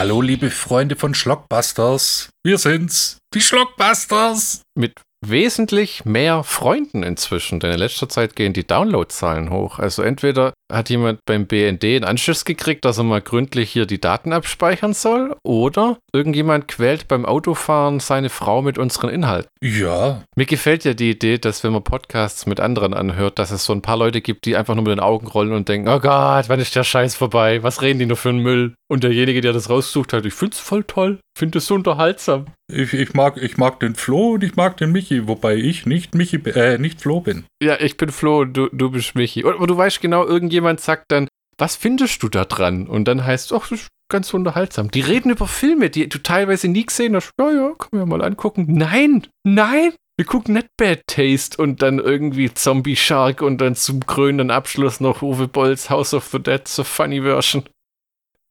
Hallo, liebe Freunde von Schlockbusters. Wir sind's, die Schlockbusters. Mit wesentlich mehr Freunden inzwischen, denn in letzter Zeit gehen die Downloadzahlen hoch. Also entweder hat jemand beim BND einen Anschluss gekriegt, dass er mal gründlich hier die Daten abspeichern soll, oder irgendjemand quält beim Autofahren seine Frau mit unseren Inhalten. Ja. Mir gefällt ja die Idee, dass wenn man Podcasts mit anderen anhört, dass es so ein paar Leute gibt, die einfach nur mit den Augen rollen und denken, oh Gott, wann ist der Scheiß vorbei? Was reden die nur für einen Müll? Und derjenige, der das raussucht, hat, ich find's voll toll, finde es so unterhaltsam. Ich, ich, mag, ich mag den Flo und ich mag den Michi, wobei ich nicht Michi, äh, nicht Flo bin. Ja, ich bin Flo und du, du bist Michi. Und, du weißt genau, irgendjemand sagt dann, was findest du da dran? Und dann heißt es, ach, das ist ganz unterhaltsam. Die reden über Filme, die du teilweise nie gesehen hast. Ja, ja, können wir mal angucken. Nein, nein, wir gucken nicht Bad Taste und dann irgendwie Zombie Shark und dann zum krönenden Abschluss noch Uwe Bolls House of the Dead, so funny Version.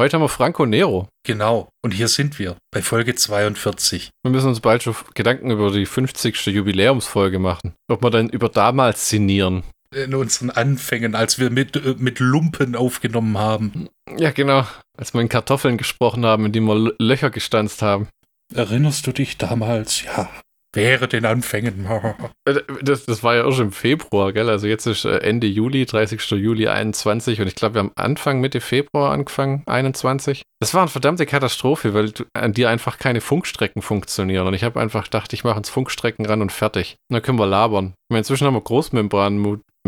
Heute haben wir Franco Nero. Genau. Und hier sind wir bei Folge 42. Wir müssen uns bald schon Gedanken über die 50. Jubiläumsfolge machen. Ob wir dann über damals sinnieren. In unseren Anfängen, als wir mit, äh, mit Lumpen aufgenommen haben. Ja, genau. Als wir in Kartoffeln gesprochen haben, in die wir Löcher gestanzt haben. Erinnerst du dich damals? Ja, Wäre den Anfängen. Äh, das, das war ja auch schon im Februar, gell? Also jetzt ist äh, Ende Juli, 30. Juli 21 und ich glaube, wir haben Anfang, Mitte Februar angefangen, 21. Das war eine verdammte Katastrophe, weil an dir einfach keine Funkstrecken funktionieren. Und ich habe einfach gedacht, ich mache uns Funkstrecken ran und fertig. Und dann können wir labern. Ich meine, inzwischen haben wir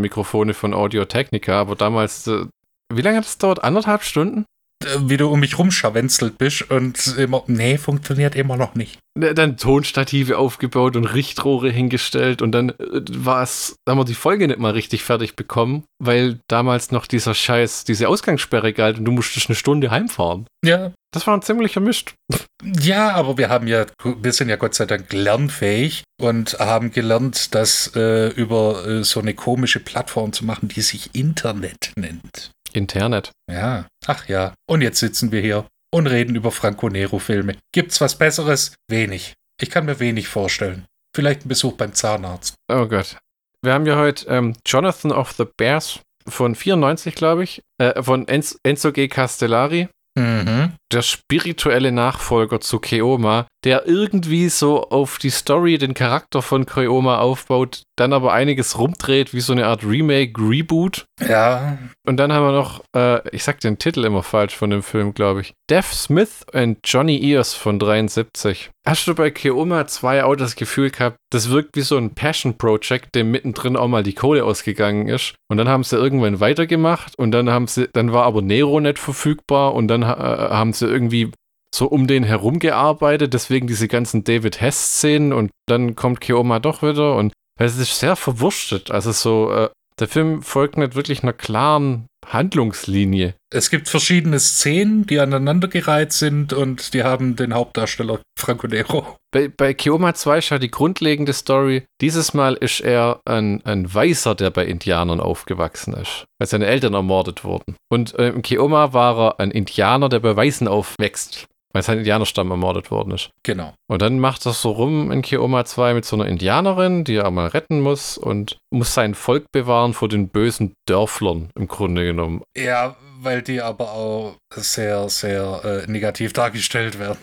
Großmembran-Mikrofone von Audio Technica, aber damals, äh, wie lange hat es dauert? Anderthalb Stunden? wie du um mich rumscharwenzelt bist und immer, nee, funktioniert immer noch nicht. Dann Tonstative aufgebaut und Richtrohre hingestellt und dann äh, war es, haben wir die Folge nicht mal richtig fertig bekommen, weil damals noch dieser Scheiß, diese Ausgangssperre galt und du musstest eine Stunde heimfahren. Ja. Das war ein ziemlicher Mist. Ja, aber wir haben ja, wir sind ja Gott sei Dank lernfähig und haben gelernt, das äh, über äh, so eine komische Plattform zu machen, die sich Internet nennt. Internet. Ja, ach ja. Und jetzt sitzen wir hier und reden über Franco Nero-Filme. Gibt's was Besseres? Wenig. Ich kann mir wenig vorstellen. Vielleicht ein Besuch beim Zahnarzt. Oh Gott. Wir haben ja heute ähm, Jonathan of the Bears von 94, glaube ich, äh, von Enzo, Enzo G. Castellari. Mhm. Der spirituelle Nachfolger zu Keoma, der irgendwie so auf die Story, den Charakter von Keoma aufbaut, dann aber einiges rumdreht, wie so eine Art Remake, Reboot. Ja. Und dann haben wir noch, äh, ich sag den Titel immer falsch von dem Film, glaube ich. Dev Smith und Johnny Ears von 73. Hast du bei Keoma 2 auch das Gefühl gehabt, das wirkt wie so ein Passion Project, dem mittendrin auch mal die Kohle ausgegangen ist. Und dann haben sie irgendwann weitergemacht und dann haben sie, dann war aber Nero nicht verfügbar und dann äh, haben sie irgendwie so um den herum gearbeitet, deswegen diese ganzen David Hess-Szenen und dann kommt Keoma doch wieder und es ist sehr verwurstet. Also so, äh, der Film folgt nicht wirklich einer klaren Handlungslinie. Es gibt verschiedene Szenen, die aneinandergereiht sind und die haben den Hauptdarsteller Franco Nero. Bei, bei Kioma 2 ist ja die grundlegende Story. Dieses Mal ist er ein, ein Weißer, der bei Indianern aufgewachsen ist, weil seine Eltern ermordet wurden. Und äh, im Kioma war er ein Indianer, der bei Weißen aufwächst weil sein Indianerstamm ermordet worden ist. Genau. Und dann macht er so rum in Keoma 2 mit so einer Indianerin, die er mal retten muss und muss sein Volk bewahren vor den bösen Dörflern im Grunde genommen. Ja, weil die aber auch sehr, sehr äh, negativ dargestellt werden.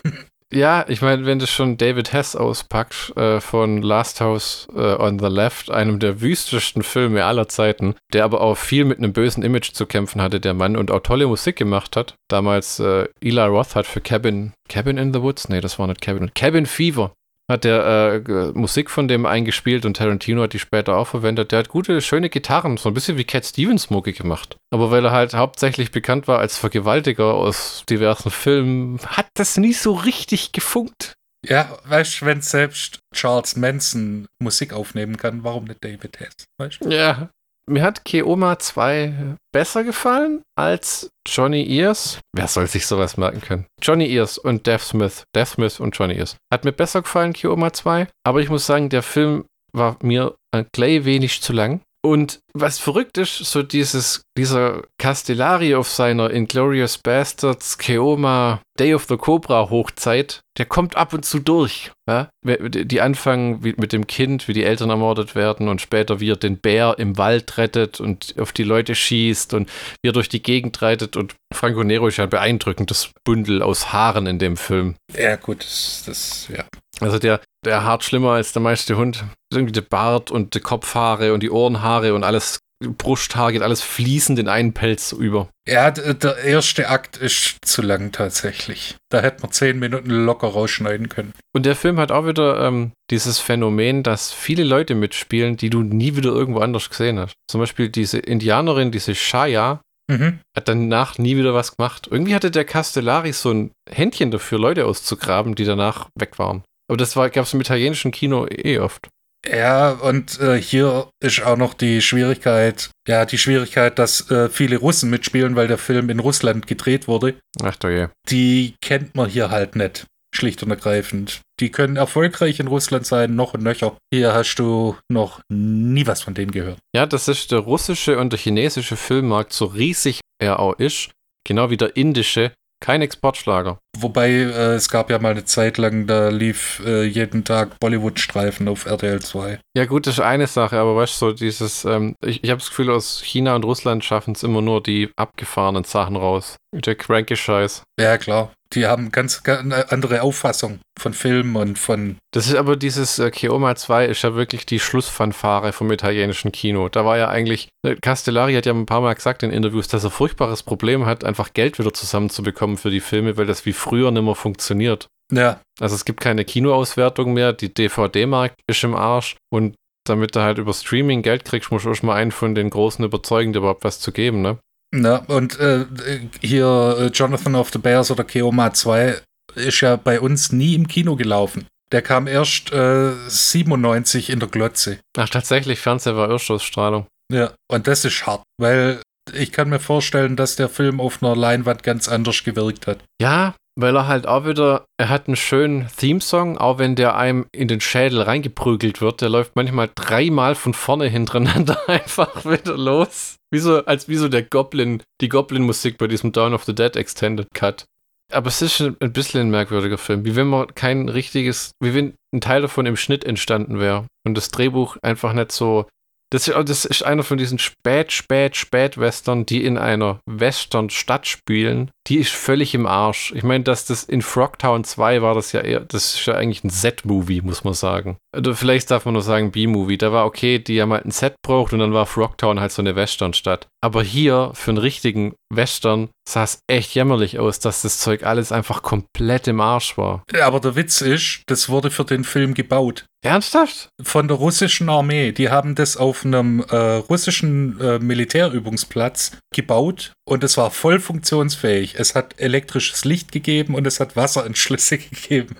Ja, ich meine, wenn du schon David Hess auspackst äh, von Last House äh, on the Left, einem der wüstesten Filme aller Zeiten, der aber auch viel mit einem bösen Image zu kämpfen hatte, der Mann, und auch tolle Musik gemacht hat. Damals äh, Eli Roth hat für Cabin, Cabin in the Woods? Nee, das war nicht Cabin. Cabin Fever hat der äh, Musik von dem eingespielt und Tarantino hat die später auch verwendet. Der hat gute, schöne Gitarren, so ein bisschen wie Cat Stevens Mucke gemacht. Aber weil er halt hauptsächlich bekannt war als Vergewaltiger aus diversen Filmen, hat das nie so richtig gefunkt. Ja, weißt du, wenn selbst Charles Manson Musik aufnehmen kann, warum nicht David Hess? Weißt? Ja, mir hat Keoma 2 besser gefallen als Johnny Ears. Wer soll sich sowas merken können? Johnny Ears und Death Smith. Death Smith und Johnny Ears. Hat mir besser gefallen, Keoma 2. Aber ich muss sagen, der Film war mir ein klein wenig zu lang. Und was verrückt ist, so dieses, dieser Castellari auf seiner Inglorious Bastards Keoma Day of the Cobra Hochzeit, der kommt ab und zu durch. Ja? Die anfangen mit dem Kind, wie die Eltern ermordet werden und später wie er den Bär im Wald rettet und auf die Leute schießt und wie er durch die Gegend reitet und Franco Nero ist ja ein beeindruckendes Bündel aus Haaren in dem Film. Ja gut, das, das ja. Also der, der hart schlimmer als der meiste Hund. Irgendwie der Bart und die Kopfhaare und die Ohrenhaare und alles Brusthaar geht alles fließend in einen Pelz über. Ja, der erste Akt ist zu lang tatsächlich. Da hätte man zehn Minuten locker rausschneiden können. Und der Film hat auch wieder ähm, dieses Phänomen, dass viele Leute mitspielen, die du nie wieder irgendwo anders gesehen hast. Zum Beispiel diese Indianerin, diese Shaya, mhm. hat danach nie wieder was gemacht. Irgendwie hatte der Castellari so ein Händchen dafür, Leute auszugraben, die danach weg waren. Aber das gab es im italienischen Kino eh oft. Ja, und äh, hier ist auch noch die Schwierigkeit, ja, die Schwierigkeit, dass äh, viele Russen mitspielen, weil der Film in Russland gedreht wurde. Ach du je. Die kennt man hier halt nicht, schlicht und ergreifend. Die können erfolgreich in Russland sein, noch und nöcher. Hier hast du noch nie was von denen gehört. Ja, das ist der russische und der chinesische Filmmarkt, so riesig er auch ist, genau wie der indische, kein Exportschlager. Wobei äh, es gab ja mal eine Zeit lang, da lief äh, jeden Tag Bollywood-Streifen auf RTL 2. Ja, gut, das ist eine Sache, aber weißt du, so dieses, ähm, ich, ich habe das Gefühl, aus China und Russland schaffen es immer nur die abgefahrenen Sachen raus. Der cranky Scheiß. Ja, klar. Die haben ganz, ganz andere Auffassung von Filmen und von. Das ist aber dieses äh, Keoma 2 ist ja wirklich die Schlussfanfare vom italienischen Kino. Da war ja eigentlich, äh, Castellari hat ja ein paar Mal gesagt in Interviews, dass er furchtbares Problem hat, einfach Geld wieder zusammenzubekommen für die Filme, weil das wie früher nicht mehr funktioniert. Ja. Also es gibt keine Kinoauswertung mehr, die DVD-Markt ist im Arsch und damit du halt über Streaming Geld kriegst, musst du auch mal einen von den Großen überzeugen, dir überhaupt was zu geben, ne? Na, und äh, hier äh, Jonathan of the Bears oder Keoma 2 ist ja bei uns nie im Kino gelaufen. Der kam erst äh, 97 in der Glotze. Ach, tatsächlich, Fernseher war Irrschussstrahlung. Ja, und das ist hart, weil ich kann mir vorstellen, dass der Film auf einer Leinwand ganz anders gewirkt hat. Ja, weil er halt auch wieder, er hat einen schönen Theme-Song, auch wenn der einem in den Schädel reingeprügelt wird. Der läuft manchmal dreimal von vorne hintereinander einfach wieder los. Wie so, als wie so der Goblin, die Goblin-Musik bei diesem Dawn of the Dead Extended Cut. Aber es ist ein bisschen ein merkwürdiger Film. Wie wenn man kein richtiges, wie wenn ein Teil davon im Schnitt entstanden wäre und das Drehbuch einfach nicht so das, das ist einer von diesen spät, spät, spät Western, die in einer Western-Stadt spielen. Die ist völlig im Arsch. Ich meine, dass das in Frogtown 2 war das ja eher, das ist ja eigentlich ein Z-Movie, muss man sagen. Oder vielleicht darf man nur sagen B-Movie. Da war okay, die haben halt ein Set braucht und dann war Frogtown halt so eine Western-Stadt. Aber hier, für einen richtigen Western, sah es echt jämmerlich aus, dass das Zeug alles einfach komplett im Arsch war. Ja, aber der Witz ist, das wurde für den Film gebaut. Ernsthaft? Von der russischen Armee. Die haben das auf einem äh, russischen äh, Militärübungsplatz gebaut und es war voll funktionsfähig. Es hat elektrisches Licht gegeben und es hat Wasseranschlüsse gegeben.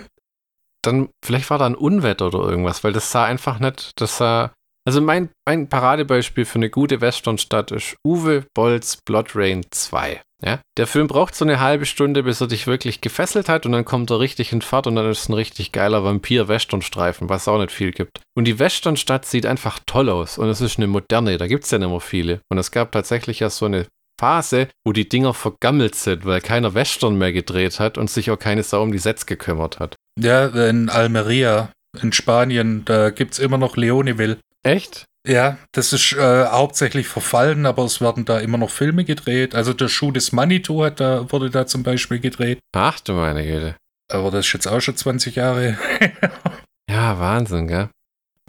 Dann, vielleicht war da ein Unwetter oder irgendwas, weil das sah einfach nicht, das sah. Also mein, mein Paradebeispiel für eine gute Westernstadt ist Uwe Bolls Blood Rain 2. Ja? Der Film braucht so eine halbe Stunde, bis er dich wirklich gefesselt hat und dann kommt er richtig in Fahrt und dann ist es ein richtig geiler Vampir-Western-Streifen, was auch nicht viel gibt. Und die Westernstadt sieht einfach toll aus und es ist eine moderne, da gibt es ja nicht mehr viele. Und es gab tatsächlich ja so eine Phase, wo die Dinger vergammelt sind, weil keiner Western mehr gedreht hat und sich auch keine Sau um die Sets gekümmert hat. Ja, in Almeria, in Spanien, da gibt es immer noch Leoneville. Echt? Ja, das ist äh, hauptsächlich verfallen, aber es werden da immer noch Filme gedreht. Also der Schuh des Manitou hat da, wurde da zum Beispiel gedreht. Ach du meine Güte. Aber das ist jetzt auch schon 20 Jahre. ja, Wahnsinn, gell?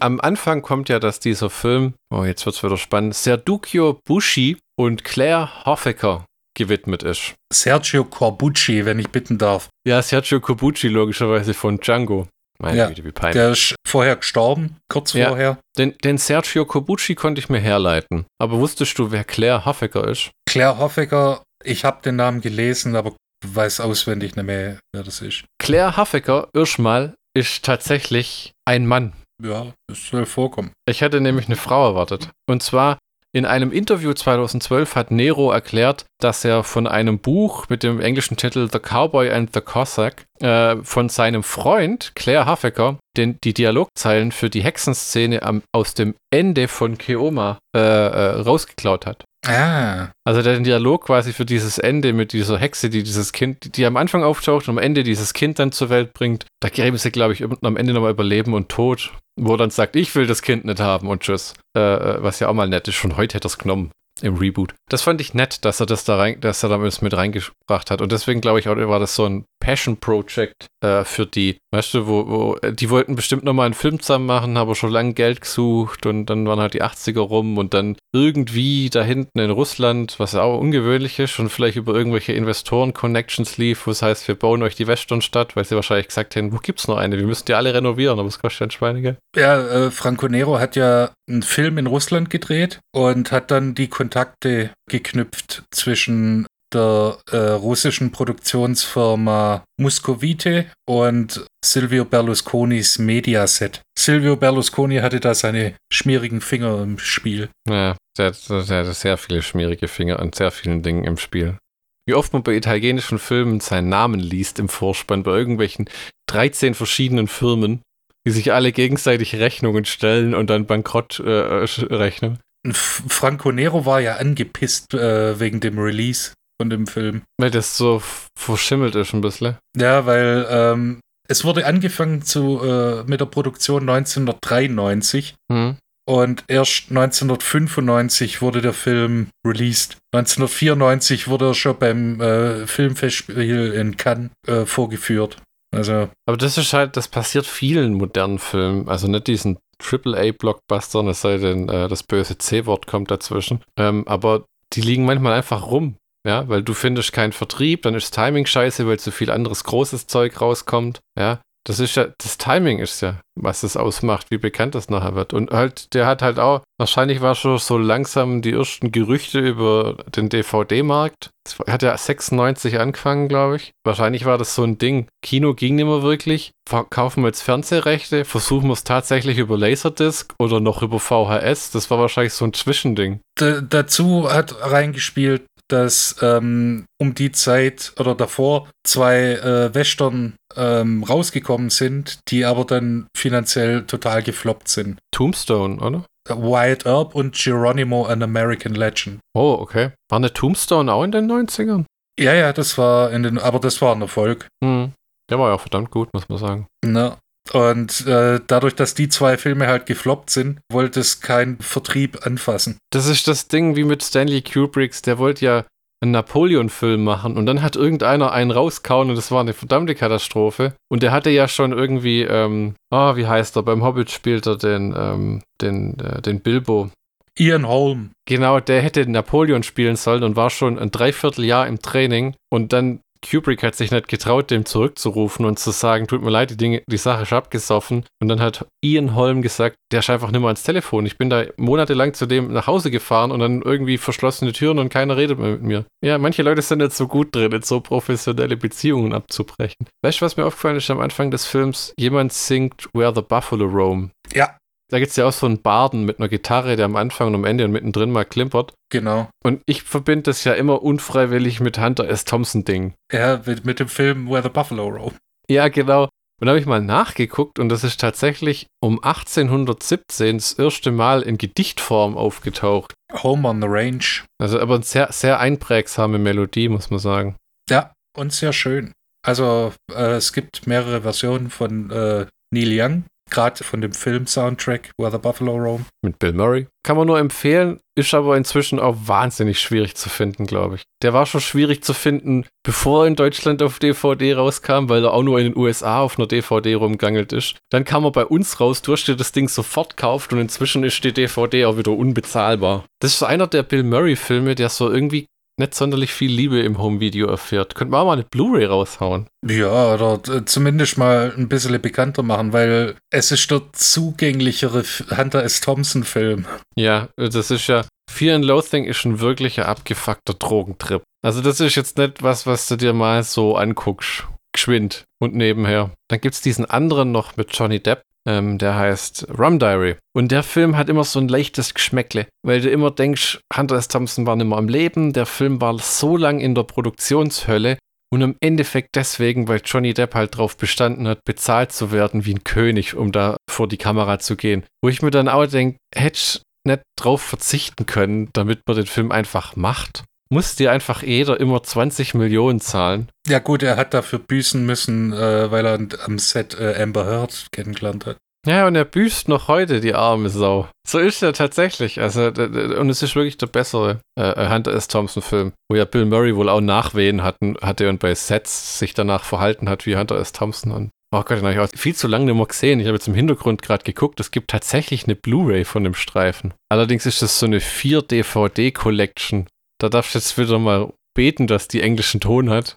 Am Anfang kommt ja, dass dieser Film, oh, jetzt wird es wieder spannend, Serduccio Bushi und Claire Hofecker gewidmet ist. Sergio Corbucci, wenn ich bitten darf. Ja, Sergio Corbucci logischerweise von Django. Meine ja, Güte, wie peinlich. Der ist vorher gestorben, kurz ja, vorher. Den, den Sergio Corbucci konnte ich mir herleiten. Aber wusstest du, wer Claire Hoffecker ist? Claire Hoffecker, ich habe den Namen gelesen, aber weiß auswendig nicht mehr, wer das ist. Claire Hoffecker, Irschmal, ist tatsächlich ein Mann. Ja, das soll vorkommen. Ich hätte nämlich eine Frau erwartet. Und zwar In einem Interview 2012 hat Nero erklärt, dass er von einem Buch mit dem englischen Titel The Cowboy and the Cossack äh, von seinem Freund Claire Hafecker den, die Dialogzeilen für die Hexenszene am, aus dem Ende von Keoma äh, äh, rausgeklaut hat. Ah. Also der Dialog quasi für dieses Ende mit dieser Hexe, die dieses Kind, die am Anfang auftaucht und am Ende dieses Kind dann zur Welt bringt, da gräben sie, glaube ich, am Ende nochmal über Leben und Tod, wo er dann sagt, ich will das Kind nicht haben und tschüss. Äh, äh was ja auch mal nett ist, schon heute hätte er es genommen im Reboot. Das fand ich nett, dass er das da rein, dass er damit mit reingebracht hat. Und deswegen glaube ich auch, war das so ein Passion Project äh, für die. Weißt du, wo, wo, die wollten bestimmt nochmal einen Film zusammen machen, haben schon lange Geld gesucht und dann waren halt die 80er rum und dann irgendwie da hinten in Russland, was auch ungewöhnlich ist und vielleicht über irgendwelche Investoren-Connections lief, wo es heißt, wir bauen euch die Westernstadt, weil sie wahrscheinlich gesagt hätten, wo gibt's noch eine? Wir müssen die alle renovieren, aber es kostet ein Schweinige. Ja, äh, Franco Nero hat ja einen Film in Russland gedreht und hat dann die Kontakte geknüpft zwischen der äh, russischen Produktionsfirma Muscovite und Silvio Berlusconis Mediaset. Silvio Berlusconi hatte da seine schmierigen Finger im Spiel. Ja, der, der hat sehr viele schmierige Finger an sehr vielen Dingen im Spiel. Wie oft man bei italienischen Filmen seinen Namen liest im Vorspann bei irgendwelchen 13 verschiedenen Firmen, die sich alle gegenseitig Rechnungen stellen und dann bankrott äh, rechnen. Franco Nero war ja angepisst äh, wegen dem Release von dem Film. Weil das so verschimmelt ist ein bisschen. Ja, weil ähm, es wurde angefangen zu, äh, mit der Produktion 1993 hm. und erst 1995 wurde der Film released. 1994 wurde er schon beim äh, Filmfestspiel in Cannes äh, vorgeführt. Also. Aber das ist halt, das passiert vielen modernen Filmen. Also nicht diesen AAA-Blockbustern, es sei denn, äh, das böse C-Wort kommt dazwischen. Ähm, aber die liegen manchmal einfach rum. Ja, weil du findest keinen Vertrieb, dann ist Timing scheiße, weil zu viel anderes großes Zeug rauskommt. Ja, das ist ja, das Timing ist ja, was es ausmacht, wie bekannt das nachher wird. Und halt, der hat halt auch, wahrscheinlich war schon so langsam die ersten Gerüchte über den DVD-Markt. Hat ja 96 angefangen, glaube ich. Wahrscheinlich war das so ein Ding. Kino ging nicht mehr wirklich. Kaufen wir jetzt Fernsehrechte, versuchen wir es tatsächlich über Laserdisc oder noch über VHS. Das war wahrscheinlich so ein Zwischending. D dazu hat reingespielt, dass ähm, um die Zeit oder davor zwei äh, Western ähm, rausgekommen sind, die aber dann finanziell total gefloppt sind. Tombstone, oder? Wyatt Earp und Geronimo, an American Legend. Oh, okay. War eine Tombstone auch in den 90ern? Ja, ja, das war in den, aber das war ein Erfolg. Hm. Der war ja auch verdammt gut, muss man sagen. Na, und äh, dadurch, dass die zwei Filme halt gefloppt sind, wollte es kein Vertrieb anfassen. Das ist das Ding wie mit Stanley Kubricks, der wollte ja einen Napoleon-Film machen und dann hat irgendeiner einen rauskauen und das war eine verdammte Katastrophe. Und der hatte ja schon irgendwie, ähm, oh, wie heißt er, beim Hobbit spielt er den, ähm, den, äh, den Bilbo. Ian Holm. Genau, der hätte Napoleon spielen sollen und war schon ein Dreivierteljahr im Training und dann Kubrick hat sich nicht getraut, dem zurückzurufen und zu sagen, tut mir leid, die, Dinge, die Sache ist abgesoffen. Und dann hat Ian Holm gesagt, der ist einfach nicht mehr ans Telefon. Ich bin da monatelang zu dem nach Hause gefahren und dann irgendwie verschlossene Türen und keiner redet mehr mit mir. Ja, manche Leute sind nicht so gut drin, jetzt so professionelle Beziehungen abzubrechen. Weißt du, was mir aufgefallen ist am Anfang des Films? Jemand singt Where the Buffalo Roam. Ja, da gibt es ja auch so einen Barden mit einer Gitarre, der am Anfang und am Ende und mittendrin mal klimpert. Genau. Und ich verbinde das ja immer unfreiwillig mit Hunter S. Thompson-Ding. Ja, mit, mit dem Film Where the Buffalo Roam. Ja, genau. Und da habe ich mal nachgeguckt und das ist tatsächlich um 1817 das erste Mal in Gedichtform aufgetaucht. Home on the Range. Also aber eine sehr, sehr einprägsame Melodie, muss man sagen. Ja, und sehr schön. Also äh, es gibt mehrere Versionen von äh, Neil Young gerade von dem Film-Soundtrack Where the Buffalo Roam. Mit Bill Murray. Kann man nur empfehlen, ist aber inzwischen auch wahnsinnig schwierig zu finden, glaube ich. Der war schon schwierig zu finden, bevor er in Deutschland auf DVD rauskam, weil er auch nur in den USA auf einer DVD rumgangelt ist. Dann kam er bei uns raus, du hast das Ding sofort gekauft und inzwischen ist die DVD auch wieder unbezahlbar. Das ist einer der Bill Murray-Filme, der so irgendwie nicht sonderlich viel Liebe im Home-Video erfährt. Könnte man auch mal eine Blu-ray raushauen. Ja, oder zumindest mal ein bisschen bekannter machen, weil es ist der zugänglichere Hunter S. Thompson-Film. Ja, das ist ja. Fear and Loathing ist ein wirklicher abgefuckter Drogentrip. Also, das ist jetzt nicht was, was du dir mal so anguckst. Geschwind und nebenher. Dann gibt es diesen anderen noch mit Johnny Depp. Ähm, der heißt Rum Diary. Und der Film hat immer so ein leichtes Geschmäckle, weil du immer denkst, Hunter S. Thompson war nicht mehr am Leben, der Film war so lang in der Produktionshölle und im Endeffekt deswegen, weil Johnny Depp halt drauf bestanden hat, bezahlt zu werden wie ein König, um da vor die Kamera zu gehen. Wo ich mir dann auch denke, hätte nicht drauf verzichten können, damit man den Film einfach macht. Muss dir einfach jeder immer 20 Millionen zahlen. Ja gut, er hat dafür büßen müssen, äh, weil er am Set äh, Amber Heard kennengelernt hat. Ja, und er büßt noch heute, die arme Sau. So ist er tatsächlich. Also, und es ist wirklich der bessere äh, Hunter S. Thompson-Film, wo ja Bill Murray wohl auch Nachwehen hatten, hatte und bei Sets sich danach verhalten hat wie Hunter S. Thompson. Und oh Gott, den habe ich auch viel zu lange nicht mehr gesehen. Ich habe jetzt im Hintergrund gerade geguckt, es gibt tatsächlich eine Blu-ray von dem Streifen. Allerdings ist das so eine 4-DVD-Collection. Da darfst du jetzt wieder mal beten, dass die englischen Ton hat.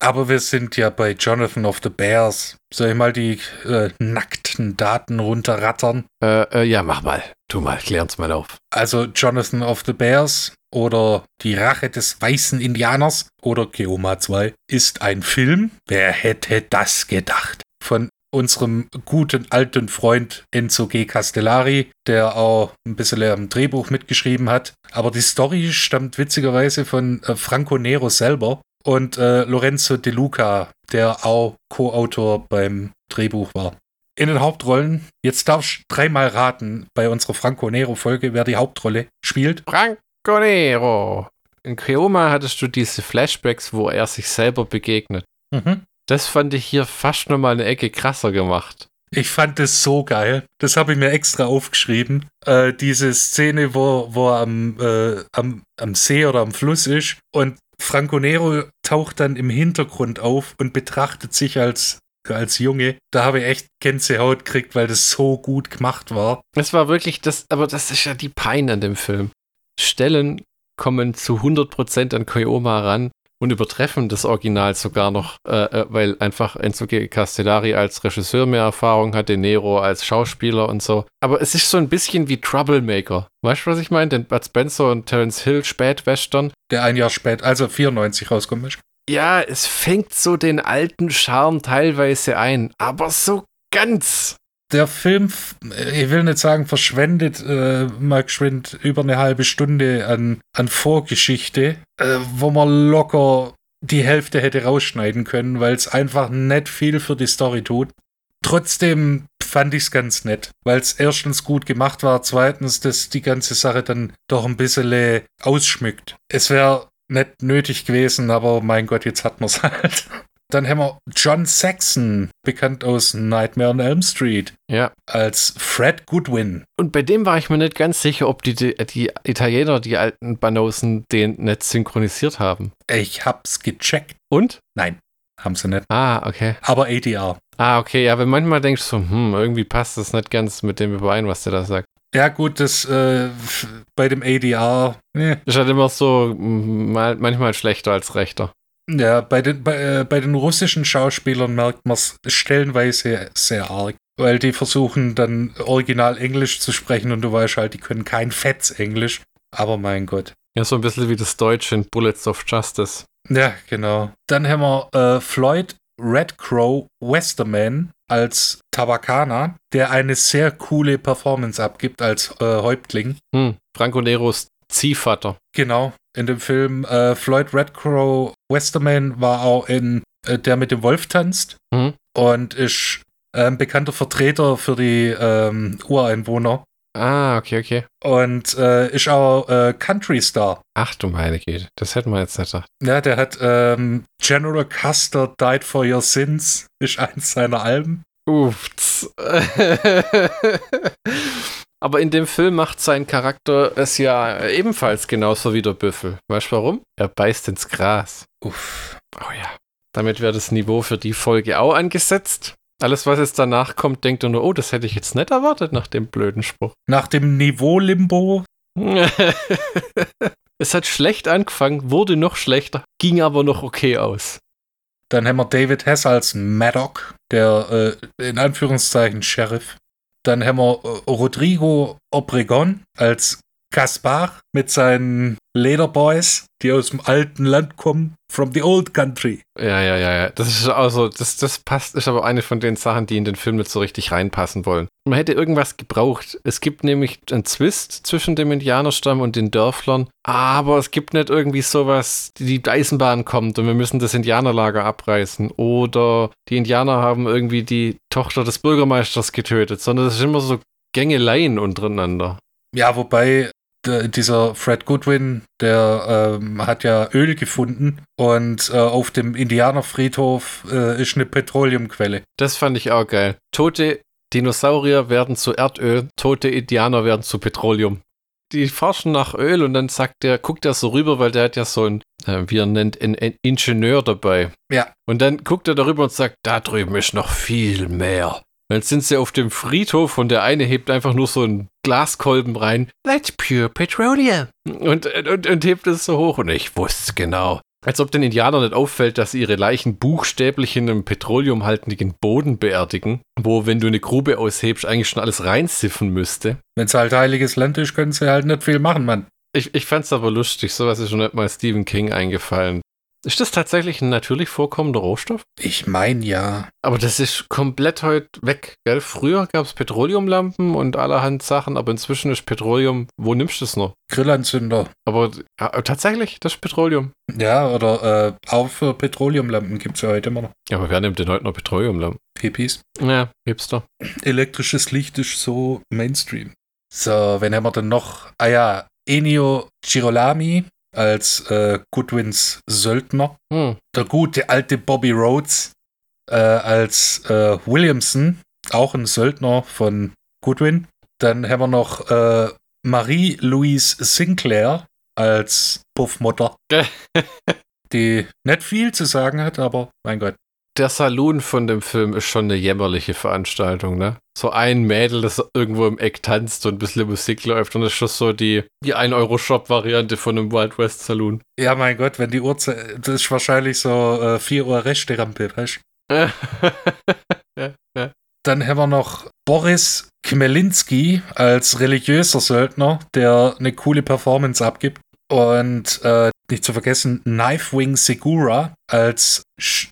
Aber wir sind ja bei Jonathan of the Bears. Soll ich mal die äh, nackten Daten runterrattern? Äh, äh, ja, mach mal. Tu mal, klär uns mal auf. Also Jonathan of the Bears oder Die Rache des weißen Indianers oder Keoma 2 ist ein Film. Wer hätte das gedacht? Von unserem guten alten Freund Enzo G. Castellari, der auch ein bisschen am Drehbuch mitgeschrieben hat. Aber die Story stammt witzigerweise von äh, Franco Nero selber und äh, Lorenzo De Luca, der auch Co-Autor beim Drehbuch war. In den Hauptrollen, jetzt darfst du dreimal raten bei unserer Franco Nero-Folge, wer die Hauptrolle spielt. Franco Nero. In Keoma hattest du diese Flashbacks, wo er sich selber begegnet. Mhm. Das fand ich hier fast nochmal eine Ecke krasser gemacht. Ich fand das so geil. Das habe ich mir extra aufgeschrieben. Äh, diese Szene, wo, wo er am, äh, am, am See oder am Fluss ist und Franco Nero taucht dann im Hintergrund auf und betrachtet sich als, als Junge. Da habe ich echt Gänsehaut gekriegt, weil das so gut gemacht war. Es war wirklich das, aber das ist ja die Pein an dem Film. Stellen kommen zu 100% an Koyoma ran, und übertreffen das Original sogar noch, äh, äh weil einfach Enzo Castellari als Regisseur mehr Erfahrung hat, De Nero als Schauspieler und so. Aber es ist so ein bisschen wie Troublemaker. Weißt du, was ich meine? Den Bud Spencer und Terence Hill Spätwestern. Der ein Jahr spät, also 94 rauskommt. Ist. Ja, es fängt so den alten Charme teilweise ein, aber so ganz der Film, ich will nicht sagen verschwendet, äh, mal geschwind über eine halbe Stunde an, an Vorgeschichte, äh, wo man locker die Hälfte hätte rausschneiden können, weil es einfach nicht viel für die Story tut. Trotzdem fand ich es ganz nett, weil es erstens gut gemacht war, zweitens, dass die ganze Sache dann doch ein bisschen ausschmückt. Es wäre nicht nötig gewesen, aber mein Gott, jetzt hat man es halt. Dann haben wir John Saxon, bekannt aus Nightmare on Elm Street. Ja. Als Fred Goodwin. Und bei dem war ich mir nicht ganz sicher, ob die, die, die Italiener, die alten Banosen, den nicht synchronisiert haben. Ich hab's gecheckt. Und? Nein, haben sie nicht. Ah, okay. Aber ADR. Ah, okay. Ja, aber manchmal denkst du so, hm, irgendwie passt das nicht ganz mit dem überein, was der da sagt. Ja, gut, das äh, bei dem ADR. Nee. Ist halt immer so mal, manchmal schlechter als rechter. Ja, bei den, bei, äh, bei den russischen Schauspielern merkt man es stellenweise sehr arg, weil die versuchen dann original Englisch zu sprechen und du weißt halt, die können kein Fetz Englisch. Aber mein Gott. Ja, so ein bisschen wie das Deutsche in Bullets of Justice. Ja, genau. Dann haben wir äh, Floyd Red Crow Westerman als Tabakana, der eine sehr coole Performance abgibt als äh, Häuptling. Hm, Franco Neros Ziehvater. Genau, in dem Film äh, Floyd Redcrow Westerman war auch in äh, Der mit dem Wolf tanzt mhm. und ist äh, ein bekannter Vertreter für die ähm, Ureinwohner. Ah, okay, okay. Und äh, ist auch äh, Country Star. Ach du meine Güte, das hätten wir jetzt nicht gedacht. Ja, der hat ähm, General Custer Died for Your Sins, ist eins seiner Alben. Uff. Aber in dem Film macht sein Charakter es ja ebenfalls genauso wie der Büffel. Weißt du warum? Er beißt ins Gras. Uff. Oh ja. Damit wäre das Niveau für die Folge auch angesetzt. Alles, was jetzt danach kommt, denkt er nur, oh, das hätte ich jetzt nicht erwartet nach dem blöden Spruch. Nach dem Niveau-Limbo? es hat schlecht angefangen, wurde noch schlechter, ging aber noch okay aus. Dann haben wir David Hess als Maddock, der äh, in Anführungszeichen Sheriff. Dann haben wir äh, Rodrigo Obregon als Kaspar mit seinen Lederboys, die aus dem alten Land kommen, from the old country. Ja, ja, ja, ja. Das ist also, das, das passt, ist aber eine von den Sachen, die in den Film nicht so richtig reinpassen wollen. Man hätte irgendwas gebraucht. Es gibt nämlich einen Zwist zwischen dem Indianerstamm und den Dörflern, aber es gibt nicht irgendwie sowas, die Eisenbahn kommt und wir müssen das Indianerlager abreißen oder die Indianer haben irgendwie die Tochter des Bürgermeisters getötet, sondern es ist immer so Gängeleien untereinander. Ja, wobei dieser Fred Goodwin, der ähm, hat ja Öl gefunden und äh, auf dem Indianerfriedhof äh, ist eine Petroleumquelle. Das fand ich auch geil. Tote Dinosaurier werden zu Erdöl, tote Indianer werden zu Petroleum. Die forschen nach Öl und dann sagt der, guckt er so rüber, weil der hat ja so ein, äh, wie er nennt, ein, ein Ingenieur dabei. Ja. Und dann guckt er darüber und sagt, da drüben ist noch viel mehr. Dann sind sie auf dem Friedhof und der eine hebt einfach nur so einen Glaskolben rein. That's pure petroleum. Und, und, und hebt es so hoch. Und ich wusste genau. Als ob den Indianern nicht auffällt, dass sie ihre Leichen buchstäblich in einem petroleumhaltigen Boden beerdigen, wo, wenn du eine Grube aushebst, eigentlich schon alles reinsiffen müsste. Wenn es halt heiliges Land ist, können sie halt nicht viel machen, Mann. Ich, ich fand's aber lustig, sowas ist schon nicht mal Stephen King eingefallen. Ist das tatsächlich ein natürlich vorkommender Rohstoff? Ich meine ja. Aber das ist komplett heute weg, gell? Früher gab es Petroleumlampen und allerhand Sachen, aber inzwischen ist Petroleum, wo nimmst du es noch? Grillanzünder. Aber ja, tatsächlich, das ist Petroleum. Ja, oder äh, auch für Petroleumlampen gibt es ja heute immer noch. Ja, aber wer nimmt denn heute noch Petroleumlampen? Hippies. Ja, Hipster. Elektrisches Licht ist so Mainstream. So, wen haben wir denn noch? Ah ja, Ennio Girolami als äh, Goodwins Söldner. Hm. Der gute alte Bobby Rhodes äh, als äh, Williamson, auch ein Söldner von Goodwin. Dann haben wir noch äh, Marie-Louise Sinclair als Puffmutter, die nicht viel zu sagen hat, aber mein Gott. Der Saloon von dem Film ist schon eine jämmerliche Veranstaltung, ne? So ein Mädel, das irgendwo im Eck tanzt und ein bisschen Musik läuft und das ist schon so die, die 1-Euro-Shop-Variante von einem Wild West Saloon. Ja, mein Gott, wenn die Uhrzeit, das ist wahrscheinlich so äh, 4 Uhr Resterampe, weißt du? ja, ja. Dann haben wir noch Boris Kmelinski als religiöser Söldner, der eine coole Performance abgibt. Und äh, nicht zu vergessen, Knifewing Segura als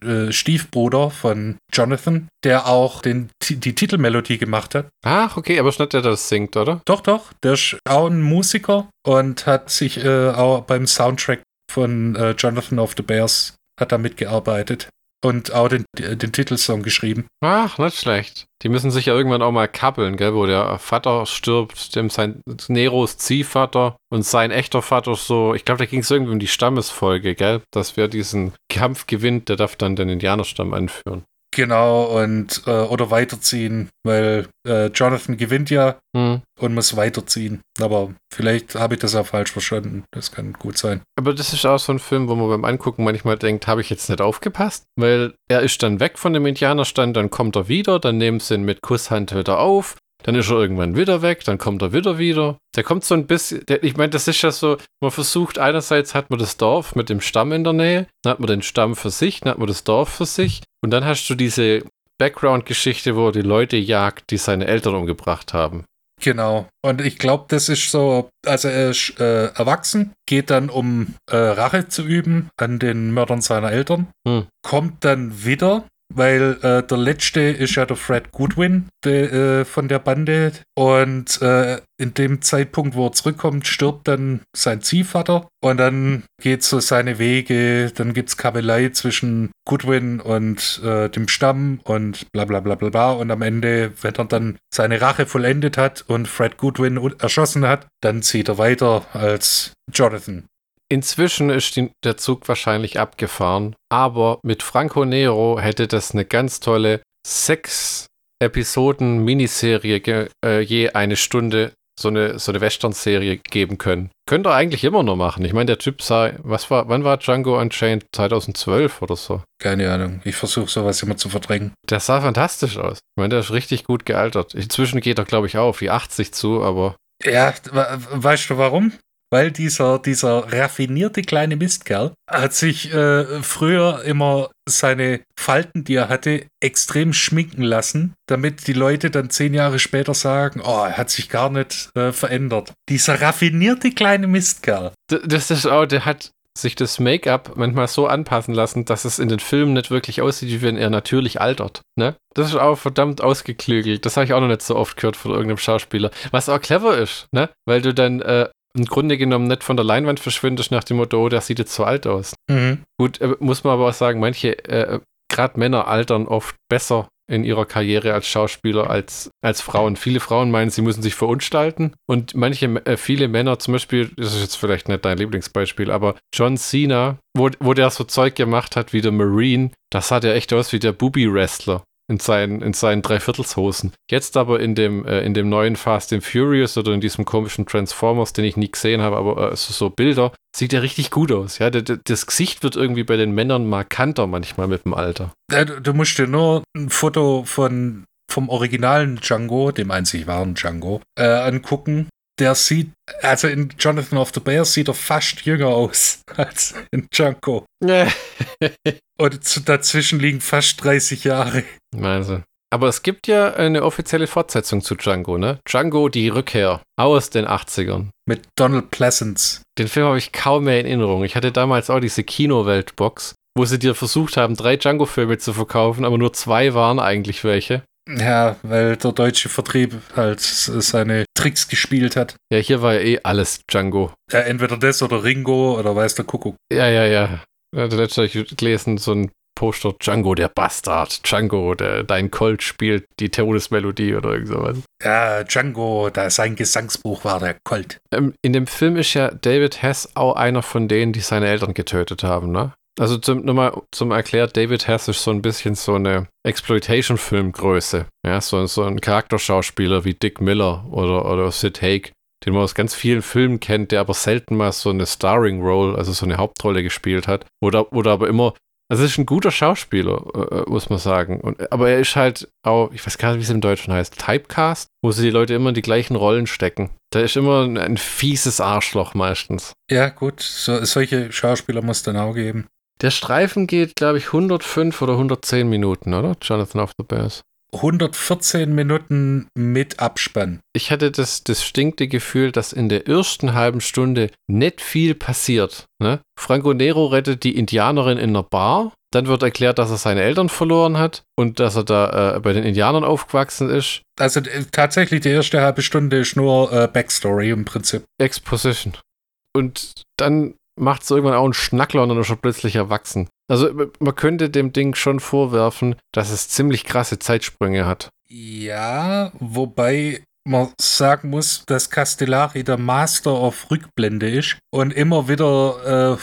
äh, Stiefbruder von Jonathan, der auch den, die Titelmelodie gemacht hat. Ach, okay, aber der, der das singt, oder? Doch, doch, der ist auch ein Musiker und hat sich äh, auch beim Soundtrack von äh, Jonathan of the Bears hat da mitgearbeitet und auch den, den Titelsong geschrieben. Ach, nicht schlecht. Die müssen sich ja irgendwann auch mal kappeln, gell, wo der Vater stirbt, dem sein Neros Ziehvater und sein echter Vater so, ich glaube, da ging es irgendwie um die Stammesfolge, gell, dass wer diesen Kampf gewinnt, der darf dann den Indianerstamm anführen. Genau, und äh, oder weiterziehen, weil äh, Jonathan gewinnt ja Hm. und muss weiterziehen. Aber vielleicht habe ich das auch falsch verstanden. Das kann gut sein. Aber das ist auch so ein Film, wo man beim Angucken manchmal denkt, habe ich jetzt nicht aufgepasst? Weil er ist dann weg von dem Indianerstand, dann kommt er wieder, dann nehmen sie ihn mit Kusshand wieder auf, dann ist er irgendwann wieder weg, dann kommt er wieder wieder. Der kommt so ein bisschen, der, ich meine, das ist ja so, man versucht, einerseits hat man das Dorf mit dem Stamm in der Nähe, dann hat man den Stamm für sich, dann hat man das Dorf für sich und dann hast du diese Background-Geschichte, wo er die Leute jagt, die seine Eltern umgebracht haben. Genau. Und ich glaube, das ist so, also er ist äh, erwachsen, geht dann, um äh, Rache zu üben an den Mördern seiner Eltern, Hm. kommt dann wieder, weil äh, der letzte ist ja der Fred Goodwin der, äh, von der Bande. Und äh, in dem Zeitpunkt, wo er zurückkommt, stirbt dann sein Ziehvater. Und dann geht so seine Wege, dann gibt's Kabelei zwischen Goodwin und äh, dem Stamm und bla bla bla bla bla. Und am Ende, wenn er dann seine Rache vollendet hat und Fred Goodwin erschossen hat, dann zieht er weiter als Jonathan. Inzwischen ist der Zug wahrscheinlich abgefahren, aber mit Franco Nero hätte das eine ganz tolle sechs Episoden Miniserie äh, je eine Stunde so eine so eine Western-Serie geben können. Könnte er eigentlich immer noch machen. Ich meine, der Typ sah, was war, wann war Django Unchained? 2012 oder so. Keine Ahnung, ich versuche sowas immer zu verdrängen. Der sah fantastisch aus. Ich meine, der ist richtig gut gealtert. Inzwischen geht er, glaube ich, auch auf die 80 zu, aber Ja, we- weißt du warum? Weil dieser, dieser raffinierte kleine Mistkerl hat sich äh, früher immer seine Falten, die er hatte, extrem schminken lassen, damit die Leute dann zehn Jahre später sagen, oh, er hat sich gar nicht äh, verändert. Dieser raffinierte kleine Mistkerl. Das ist auch, der hat sich das Make-up manchmal so anpassen lassen, dass es in den Filmen nicht wirklich aussieht, wie wenn er natürlich altert. Ne? Das ist auch verdammt ausgeklügelt. Das habe ich auch noch nicht so oft gehört von irgendeinem Schauspieler. Was auch clever ist, ne? Weil du dann äh, im Grunde genommen nicht von der Leinwand verschwindest nach dem Motto, oh, der sieht jetzt zu alt aus. Mhm. Gut, äh, muss man aber auch sagen, manche, äh, gerade Männer altern oft besser in ihrer Karriere als Schauspieler als, als Frauen. Viele Frauen meinen, sie müssen sich verunstalten und manche, äh, viele Männer, zum Beispiel, das ist jetzt vielleicht nicht dein Lieblingsbeispiel, aber John Cena, wo, wo der so Zeug gemacht hat wie der Marine, das sah ja echt aus wie der Booby-Wrestler in seinen, in seinen Dreiviertelshosen. Jetzt aber in dem, äh, in dem neuen Fast and Furious oder in diesem komischen Transformers, den ich nie gesehen habe, aber äh, so, so Bilder, sieht er richtig gut aus. Ja, das Gesicht wird irgendwie bei den Männern markanter manchmal mit dem Alter. Ja, du, du musst dir nur ein Foto von vom originalen Django, dem einzig wahren Django, äh, angucken der sieht, also in Jonathan of the Bears sieht er fast jünger aus als in Django. Und dazwischen liegen fast 30 Jahre. Also. Aber es gibt ja eine offizielle Fortsetzung zu Django, ne? Django, die Rückkehr aus den 80ern. Mit Donald Pleasance. Den Film habe ich kaum mehr in Erinnerung. Ich hatte damals auch diese Kinowelt-Box, wo sie dir versucht haben, drei Django-Filme zu verkaufen, aber nur zwei waren eigentlich welche. Ja, weil der deutsche Vertrieb halt seine Tricks gespielt hat. Ja, hier war ja eh alles Django. Ja, entweder das oder Ringo oder weiß der Kuckuck. Ja, ja, ja. letztes habe ich gelesen, so ein Poster Django der Bastard, Django, der dein Colt spielt die Todesmelodie oder irgend sowas. Ja, Django, da sein Gesangsbuch war der Colt. Ähm, in dem Film ist ja David Hess auch einer von denen, die seine Eltern getötet haben, ne? Also zum, nochmal zum Erklärt, David Hess ist so ein bisschen so eine Exploitation-Filmgröße. Ja, so, so ein Charakterschauspieler wie Dick Miller oder, oder Sid Haig, den man aus ganz vielen Filmen kennt, der aber selten mal so eine Starring-Role, also so eine Hauptrolle gespielt hat. Oder, oder aber immer, also es ist ein guter Schauspieler, äh, äh, muss man sagen. Und, aber er ist halt auch, ich weiß gar nicht, wie es im Deutschen heißt, Typecast, wo sie die Leute immer in die gleichen Rollen stecken. Da ist immer ein, ein fieses Arschloch meistens. Ja, gut, so, solche Schauspieler muss es dann auch geben. Der Streifen geht, glaube ich, 105 oder 110 Minuten, oder? Jonathan of the Bears. 114 Minuten mit Abspann. Ich hatte das distinkte Gefühl, dass in der ersten halben Stunde nicht viel passiert. Ne? Franco Nero rettet die Indianerin in einer Bar. Dann wird erklärt, dass er seine Eltern verloren hat und dass er da äh, bei den Indianern aufgewachsen ist. Also äh, tatsächlich die erste halbe Stunde ist nur äh, Backstory im Prinzip. Exposition. Und dann macht es irgendwann auch einen Schnackler und dann ist er plötzlich erwachsen. Also man könnte dem Ding schon vorwerfen, dass es ziemlich krasse Zeitsprünge hat. Ja, wobei man sagen muss, dass Castellari der Master of Rückblende ist und immer wieder äh,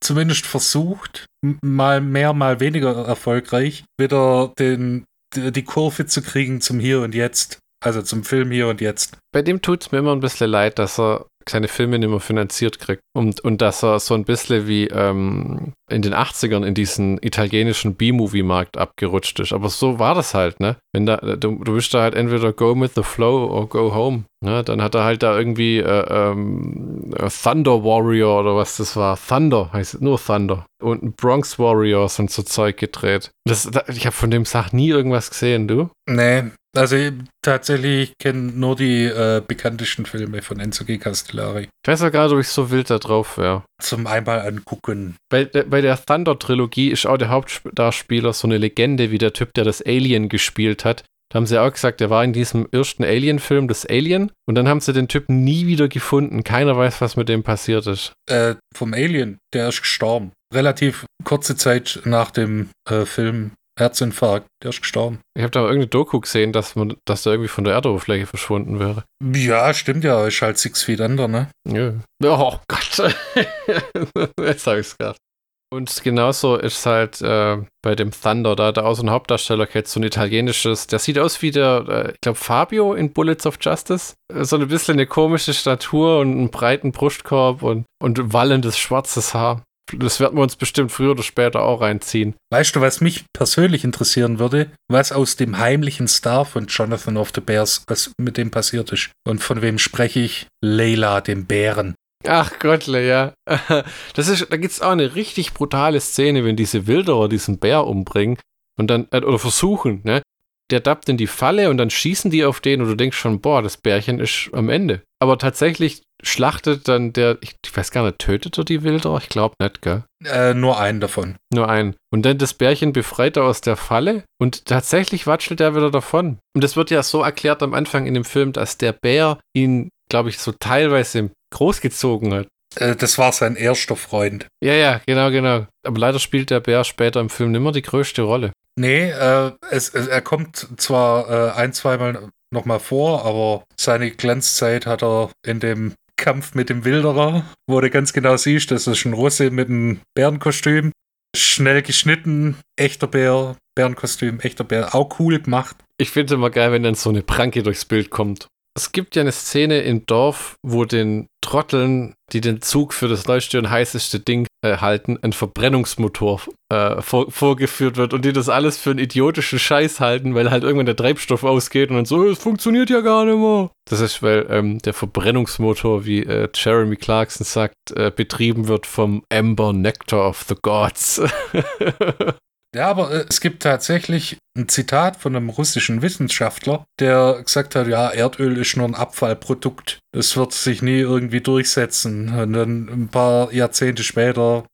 zumindest versucht, mal mehr, mal weniger erfolgreich, wieder den, die Kurve zu kriegen zum Hier und Jetzt. Also zum Film hier und jetzt. Bei dem tut es mir immer ein bisschen leid, dass er seine Filme nicht mehr finanziert kriegt. Und, und dass er so ein bisschen wie ähm, in den 80ern in diesen italienischen B-Movie-Markt abgerutscht ist. Aber so war das halt, ne? Wenn da, du, du bist da halt entweder go with the flow or go home. Ne? Dann hat er halt da irgendwie äh, ähm, Thunder Warrior oder was das war. Thunder heißt nur Thunder. Und Bronx Warriors und so Zeug gedreht. Das, ich habe von dem Sach nie irgendwas gesehen, du? Nee, also tatsächlich kenne nur die äh, bekanntesten Filme von Enzo G. Castellari. Ich weiß ja gerade, ob ich so wild da drauf wäre. Zum einmal angucken. Bei, bei der Thunder-Trilogie ist auch der Hauptdarsteller so eine Legende wie der Typ, der das Alien gespielt hat. Da haben sie auch gesagt, er war in diesem ersten Alien-Film das Alien und dann haben sie den Typen nie wieder gefunden. Keiner weiß, was mit dem passiert ist. Äh, vom Alien, der ist gestorben. Relativ kurze Zeit nach dem äh, Film Herzinfarkt, der ist gestorben. Ich habe da irgendeine Doku gesehen, dass, man, dass der irgendwie von der Erdoberfläche verschwunden wäre. Ja, stimmt ja, ist halt Six Feet Under, ne? Ja. Oh Gott. Jetzt sag ich's gerade. Und genauso ist halt äh, bei dem Thunder, da hat er auch so einen Hauptdarsteller, jetzt so ein italienisches, der sieht aus wie der, äh, ich glaube, Fabio in Bullets of Justice. So ein bisschen eine komische Statur und einen breiten Brustkorb und, und wallendes schwarzes Haar. Das werden wir uns bestimmt früher oder später auch reinziehen. Weißt du, was mich persönlich interessieren würde? Was aus dem heimlichen Star von Jonathan of the Bears, was mit dem passiert ist? Und von wem spreche ich? Leila, dem Bären. Ach Gottle, ja. Das ist, da gibt es auch eine richtig brutale Szene, wenn diese Wilderer diesen Bär umbringen und dann, äh, oder versuchen, ne? Der dappt in die Falle und dann schießen die auf den und du denkst schon, boah, das Bärchen ist am Ende. Aber tatsächlich schlachtet dann der, ich, weiß gar nicht, tötet er die Wilderer? Ich glaube nicht, gell? Äh, nur einen davon. Nur einen. Und dann das Bärchen befreit er aus der Falle und tatsächlich watschelt er wieder davon. Und das wird ja so erklärt am Anfang in dem Film, dass der Bär ihn, glaube ich, so teilweise großgezogen hat. Äh, das war sein erster Freund. Ja, ja, genau, genau. Aber leider spielt der Bär später im Film nimmer die größte Rolle. Nee, äh, es, es, er kommt zwar äh, ein, zweimal nochmal vor, aber seine Glanzzeit hat er in dem Kampf mit dem Wilderer, wo du ganz genau siehst, das ist ein Russe mit einem Bärenkostüm. Schnell geschnitten, echter Bär, Bärenkostüm, echter Bär, auch cool gemacht. Ich finde es immer geil, wenn dann so eine Pranke durchs Bild kommt. Es gibt ja eine Szene im Dorf, wo den Trotteln, die den Zug für das neueste und heißeste Ding äh, halten, ein Verbrennungsmotor äh, vor, vorgeführt wird und die das alles für einen idiotischen Scheiß halten, weil halt irgendwann der Treibstoff ausgeht und dann so, es funktioniert ja gar nicht mehr. Das ist, weil ähm, der Verbrennungsmotor, wie äh, Jeremy Clarkson sagt, äh, betrieben wird vom Amber Nectar of the Gods. Ja, aber äh, es gibt tatsächlich ein Zitat von einem russischen Wissenschaftler, der gesagt hat, ja, Erdöl ist nur ein Abfallprodukt. Das wird sich nie irgendwie durchsetzen. Und dann ein paar Jahrzehnte später,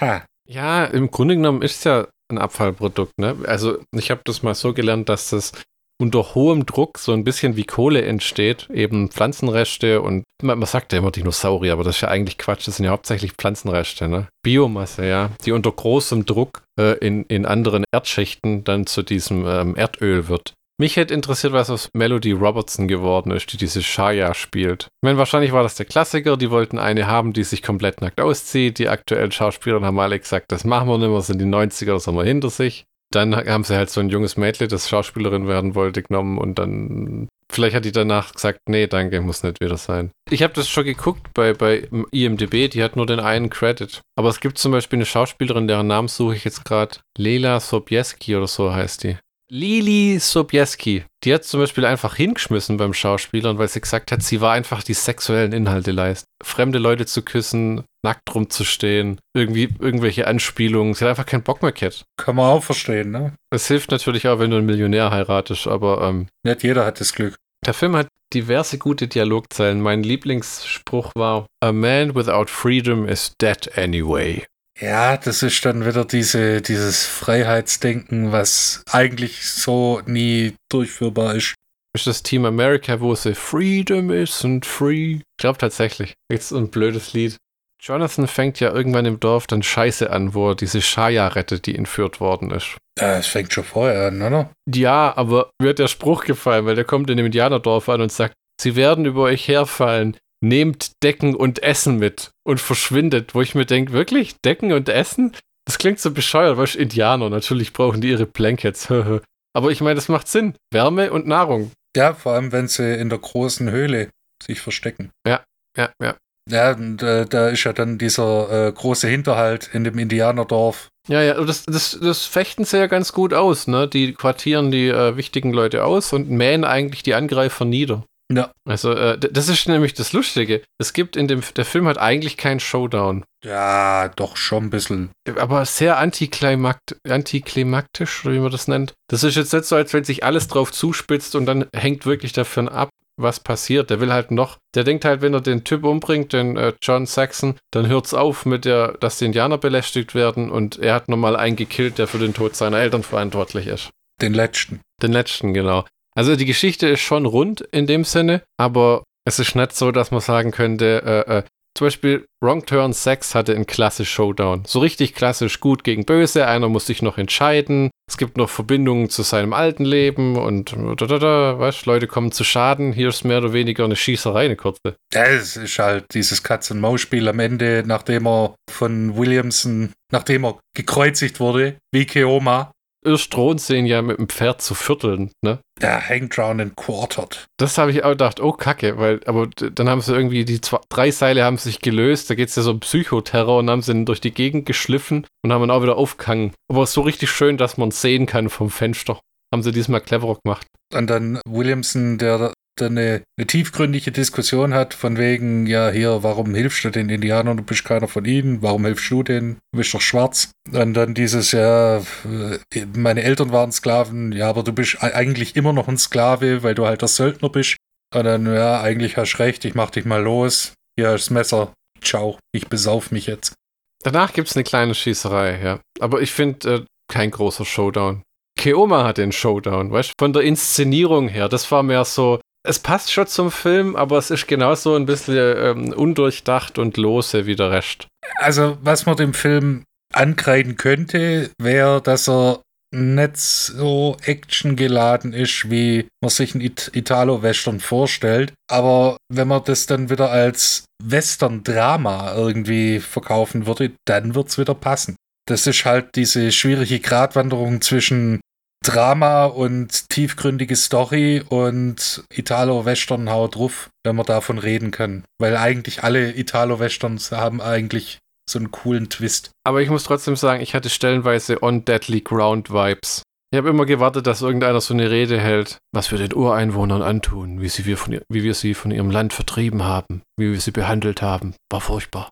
ha. Ja, im Grunde genommen ist es ja ein Abfallprodukt. Ne? Also ich habe das mal so gelernt, dass das unter hohem Druck so ein bisschen wie Kohle entsteht, eben Pflanzenreste und man, man sagt ja immer Dinosaurier, aber das ist ja eigentlich Quatsch, das sind ja hauptsächlich Pflanzenreste, ne? Biomasse, ja, die unter großem Druck äh, in, in anderen Erdschichten dann zu diesem ähm, Erdöl wird. Mich hätte interessiert, was aus Melody Robertson geworden ist, die diese Shaya spielt. Ich meine, wahrscheinlich war das der Klassiker, die wollten eine haben, die sich komplett nackt auszieht. Die aktuellen Schauspieler haben alle gesagt, das machen wir nicht mehr, sind die 90er, das haben wir hinter sich dann haben sie halt so ein junges Mädchen, das Schauspielerin werden wollte, genommen und dann Vielleicht hat die danach gesagt, nee, danke, muss nicht wieder sein. Ich habe das schon geguckt bei, bei IMDB, die hat nur den einen Credit. Aber es gibt zum Beispiel eine Schauspielerin, deren Namen suche ich jetzt gerade. Lela Sobieski oder so heißt die. Lili Sobieski, die hat zum Beispiel einfach hingeschmissen beim Schauspielern, weil sie gesagt hat, sie war einfach die sexuellen Inhalte leisten. Fremde Leute zu küssen, nackt rumzustehen, irgendwie irgendwelche Anspielungen. Sie hat einfach keinen Bock mehr gehabt. Kann man auch verstehen, ne? Es hilft natürlich auch, wenn du einen Millionär heiratest, aber ähm, nicht jeder hat das Glück. Der Film hat diverse gute Dialogzeilen. Mein Lieblingsspruch war: A man without freedom is dead anyway. Ja, das ist dann wieder diese, dieses Freiheitsdenken, was eigentlich so nie durchführbar ist. Ist das Team America, wo sie Freedom isn't free? Ich glaube tatsächlich. Jetzt ein blödes Lied. Jonathan fängt ja irgendwann im Dorf dann Scheiße an, wo er diese Shaya rettet, die entführt worden ist. Ja, es fängt schon vorher an, oder? Ja, aber mir hat der Spruch gefallen, weil der kommt in dem Indianerdorf an und sagt, sie werden über euch herfallen nehmt Decken und Essen mit und verschwindet, wo ich mir denke, wirklich, Decken und Essen? Das klingt so bescheuert, weil Indianer, natürlich brauchen die ihre Blankets. Aber ich meine, das macht Sinn. Wärme und Nahrung. Ja, vor allem, wenn sie in der großen Höhle sich verstecken. Ja, ja, ja. Ja, und äh, da ist ja dann dieser äh, große Hinterhalt in dem Indianerdorf. Ja, ja, das, das, das fechten sie ja ganz gut aus, ne? Die quartieren die äh, wichtigen Leute aus und mähen eigentlich die Angreifer nieder. Ja. Also, äh, das ist nämlich das Lustige. Es gibt in dem, der Film hat eigentlich keinen Showdown. Ja, doch schon ein bisschen. Aber sehr antiklimakt, antiklimaktisch, oder wie man das nennt. Das ist jetzt nicht so, als wenn sich alles drauf zuspitzt und dann hängt wirklich davon ab, was passiert. Der will halt noch, der denkt halt, wenn er den Typ umbringt, den äh, John Saxon, dann hört's auf mit der, dass die Indianer belästigt werden und er hat nochmal einen gekillt, der für den Tod seiner Eltern verantwortlich ist. Den letzten. Den letzten, genau. Also die Geschichte ist schon rund in dem Sinne, aber es ist nicht so, dass man sagen könnte, äh, äh, zum Beispiel Wrong Turn 6 hatte einen klassisch Showdown. So richtig klassisch gut gegen böse. Einer muss sich noch entscheiden. Es gibt noch Verbindungen zu seinem alten Leben und da, da, da, weißt, Leute kommen zu Schaden. Hier ist mehr oder weniger eine Schießerei, eine kurze. Ja, es ist halt dieses Katz-und-Maus-Spiel am Ende, nachdem er von Williamson, nachdem er gekreuzigt wurde, wie Keoma, drohen sie ihn ja mit dem Pferd zu vierteln, ne? Der hängt round and quartered. Das habe ich auch gedacht, oh Kacke, weil, aber dann haben sie irgendwie, die zwei, drei Seile haben sich gelöst, da geht es ja so um Psychoterror und haben sie ihn durch die Gegend geschliffen und haben ihn auch wieder aufgehangen. Aber es ist so richtig schön, dass man sehen kann vom Fenster. Haben sie diesmal cleverer gemacht. Und dann Williamson, der eine, eine tiefgründige Diskussion hat, von wegen, ja, hier, warum hilfst du den Indianern? Du bist keiner von ihnen. Warum hilfst du denen? Du bist doch schwarz. Und dann dieses, ja, äh, meine Eltern waren Sklaven, ja, aber du bist eigentlich immer noch ein Sklave, weil du halt der Söldner bist. Und dann, ja, eigentlich hast du recht, ich mach dich mal los. Hier ist das Messer. Ciao, ich besauf mich jetzt. Danach gibt es eine kleine Schießerei, ja. Aber ich finde, äh, kein großer Showdown. Keoma hat den Showdown, weißt du? Von der Inszenierung her, das war mehr so, es passt schon zum Film, aber es ist genauso ein bisschen ähm, undurchdacht und lose wie der Rest. Also, was man dem Film ankreiden könnte, wäre, dass er nicht so actiongeladen ist, wie man sich ein It Italo-Western vorstellt. Aber wenn man das dann wieder als Western-Drama irgendwie verkaufen würde, dann wird es wieder passen. Das ist halt diese schwierige Gratwanderung zwischen Drama und tiefgründige Story und Italo-Western haut drauf, wenn man davon reden kann. Weil eigentlich alle Italo-Westerns haben eigentlich so einen coolen Twist. Aber ich muss trotzdem sagen, ich hatte stellenweise On Deadly Ground Vibes. Ich habe immer gewartet, dass irgendeiner so eine Rede hält, was wir den Ureinwohnern antun, wie, sie wir von, wie wir sie von ihrem Land vertrieben haben, wie wir sie behandelt haben. War furchtbar.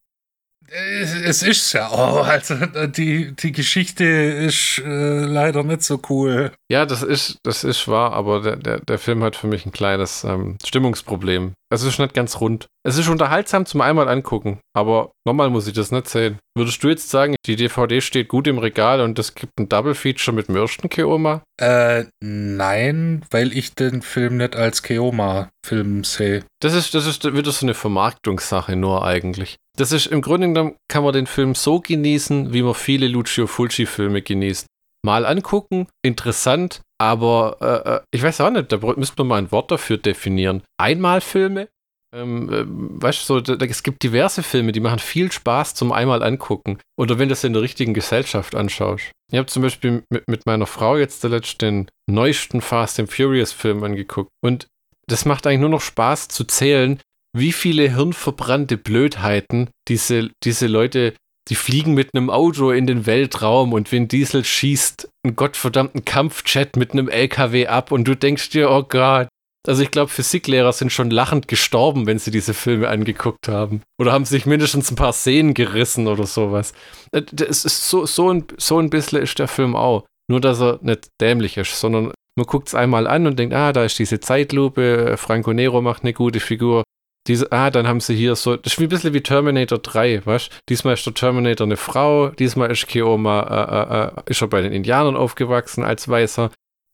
Es ist ja auch. Also die, die Geschichte ist äh, leider nicht so cool. Ja, das ist, das ist wahr, aber der, der, der Film hat für mich ein kleines ähm, Stimmungsproblem. Es ist nicht ganz rund. Es ist unterhaltsam zum einmal angucken, aber nochmal muss ich das nicht sehen. Würdest du jetzt sagen, die DVD steht gut im Regal und es gibt ein Double Feature mit Mürsten Keoma? Äh, nein, weil ich den Film nicht als Keoma-Film sehe. Das ist, das ist wieder so eine Vermarktungssache nur eigentlich. Das ist im Grunde genommen, kann man den Film so genießen, wie man viele Lucio Fulci-Filme genießt. Mal angucken, interessant, aber äh, äh ich weiß auch nicht, da müsste man mal ein Wort dafür definieren. Einmalfilme, ähm, äh, weißt du, so, da, es gibt diverse Filme, die machen viel Spaß zum einmal angucken. Oder wenn du es in der richtigen Gesellschaft anschaust. Ich habe zum Beispiel mit, mit meiner Frau jetzt zuletzt den neuesten Fast and Furious Film angeguckt. Und das macht eigentlich nur noch Spaß zu zählen, wie viele hirnverbrannte Blödheiten diese, diese Leute, die fliegen mit einem Auto in den Weltraum und Vin Diesel schießt einen gottverdammten Kampfjet mit einem LKW ab und du denkst dir, oh Gott. Also ich glaube, Physiklehrer sind schon lachend gestorben, wenn sie diese Filme angeguckt haben. Oder haben sich mindestens ein paar Szenen gerissen oder sowas. Äh, das ist so, so, ein, so ein bisschen ist der Film auch. Nur, dass er nicht dämlich ist, sondern man guckt es einmal an und denkt, ah, da ist diese Zeitlupe, Franco Nero macht eine gute Figur. Diese, ah, dann haben sie hier so, das ist ein bisschen wie Terminator 3, weißt Diesmal ist der Terminator eine Frau, diesmal ist Keoma, äh, äh, äh, ist er bei den Indianern aufgewachsen als Weißer.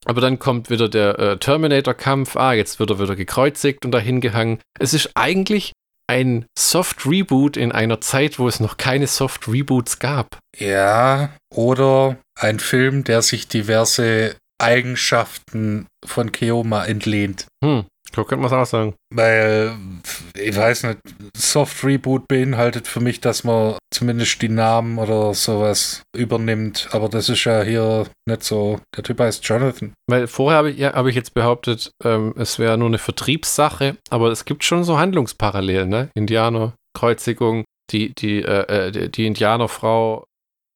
Aber dann kommt wieder der äh, Terminator-Kampf, ah, jetzt wird er wieder gekreuzigt und dahin gehangen. Es ist eigentlich ein Soft-Reboot in einer Zeit, wo es noch keine Soft-Reboots gab. Ja, oder ein Film, der sich diverse Eigenschaften von Keoma entlehnt. Hm. So könnte man es auch sagen. Weil, ich weiß nicht, Soft Reboot beinhaltet für mich, dass man zumindest die Namen oder sowas übernimmt. Aber das ist ja hier nicht so. Der Typ heißt Jonathan. Weil vorher habe ich, ja, hab ich jetzt behauptet, ähm, es wäre nur eine Vertriebssache, aber es gibt schon so Handlungsparallelen, ne? Indianer, Kreuzigung, die, die, äh, äh die, die Indianerfrau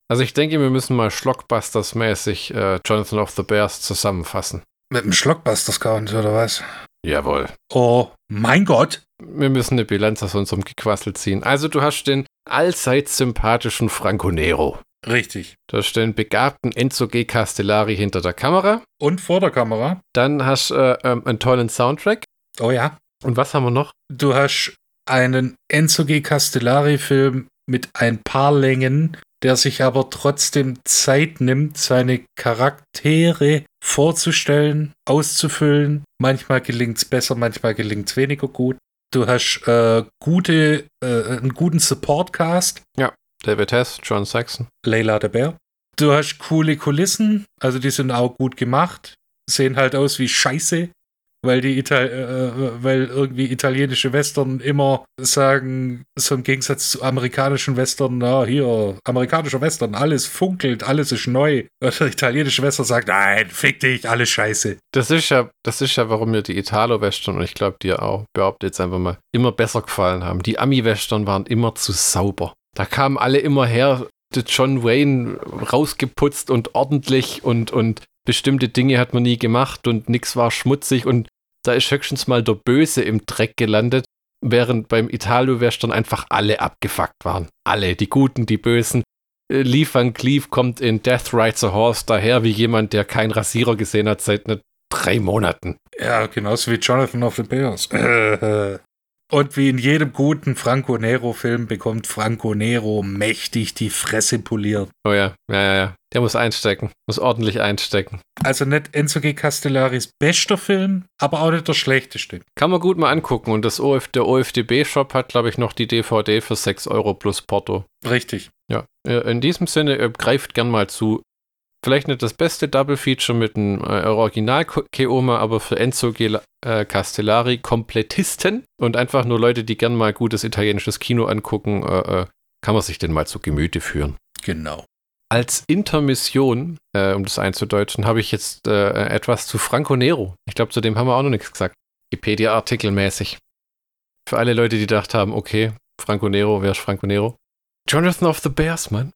also ich denke, wir müssen mal Schlockbusters-mäßig äh, Jonathan of the Bears zusammenfassen. Mit dem Schlockbusters-Count oder was? Jawohl. Oh mein Gott. Wir müssen eine Bilanz aus unserem Gequassel ziehen. Also du hast den allseits sympathischen Franco Nero. Richtig. Du hast den begabten Enzo G. Castellari hinter der Kamera. Und vor der Kamera. Dann hast du äh, ähm, einen tollen Soundtrack. Oh ja. Und was haben wir noch? Du hast einen Enzo G. Castellari-Film mit ein paar Längen, der sich aber trotzdem Zeit nimmt, seine Charaktere vorzustellen, auszufüllen. Manchmal gelingt es besser, manchmal gelingt es weniger gut. Du hast äh, gute, äh, einen guten Support-Cast. Ja, David Hess, John Saxon. Leila de Bär. Du hast coole Kulissen, also die sind auch gut gemacht. Sehen halt aus wie Scheiße, weil die Ital äh, weil irgendwie italienische Western immer sagen, so im Gegensatz zu amerikanischen Western, na hier, amerikanischer Western, alles funkelt, alles ist neu. Und der italienische Western sagt, nein, fick dich, alles scheiße. Das ist ja, das ist ja, warum mir die Italo-Western und ich glaube dir auch, behaupte jetzt einfach mal, immer besser gefallen haben. Die Ami-Western waren immer zu sauber. Da kamen alle immer her, John Wayne rausgeputzt und ordentlich und, und bestimmte Dinge hat man nie gemacht und nichts war schmutzig und Da ist höchstens mal der Böse im Dreck gelandet, während beim Italo-Western einfach alle abgefuckt waren. Alle, die Guten, die Bösen. Äh, Lee Van Cleef kommt in Death Rides a Horse daher wie jemand, der keinen Rasierer gesehen hat seit ne, drei Monaten. Ja, genauso wie Jonathan of the Bears. Und wie in jedem guten Franco Nero-Film bekommt Franco Nero mächtig die Fresse poliert. Oh ja, ja, ja, ja. Der muss einstecken, muss ordentlich einstecken. Also nicht Enzo G. Castellaris bester Film, aber auch nicht der schlechteste. Kann man gut mal angucken. Und das OF, der OFDB-Shop hat, glaube ich, noch die DVD für 6 Euro plus Porto. Richtig. Ja, äh, in diesem Sinne, äh, greift gern mal zu. Vielleicht nicht das beste Double Feature mit einem äh, Original Keoma, aber für Enzo G äh, Castellari Komplettisten und einfach nur Leute, die gern mal gutes italienisches Kino angucken, äh, äh, kann man sich den mal zu Gemüte führen. Genau. Als Intermission, äh, um das einzudeutschen, habe ich jetzt äh, etwas zu Franco Nero. Ich glaube, zu dem haben wir auch noch nichts gesagt. Wikipedia-Artikelmäßig. Für alle Leute, die gedacht haben, okay, Franco Nero, wer ist Franco Nero? Jonathan of the Bears, Mann.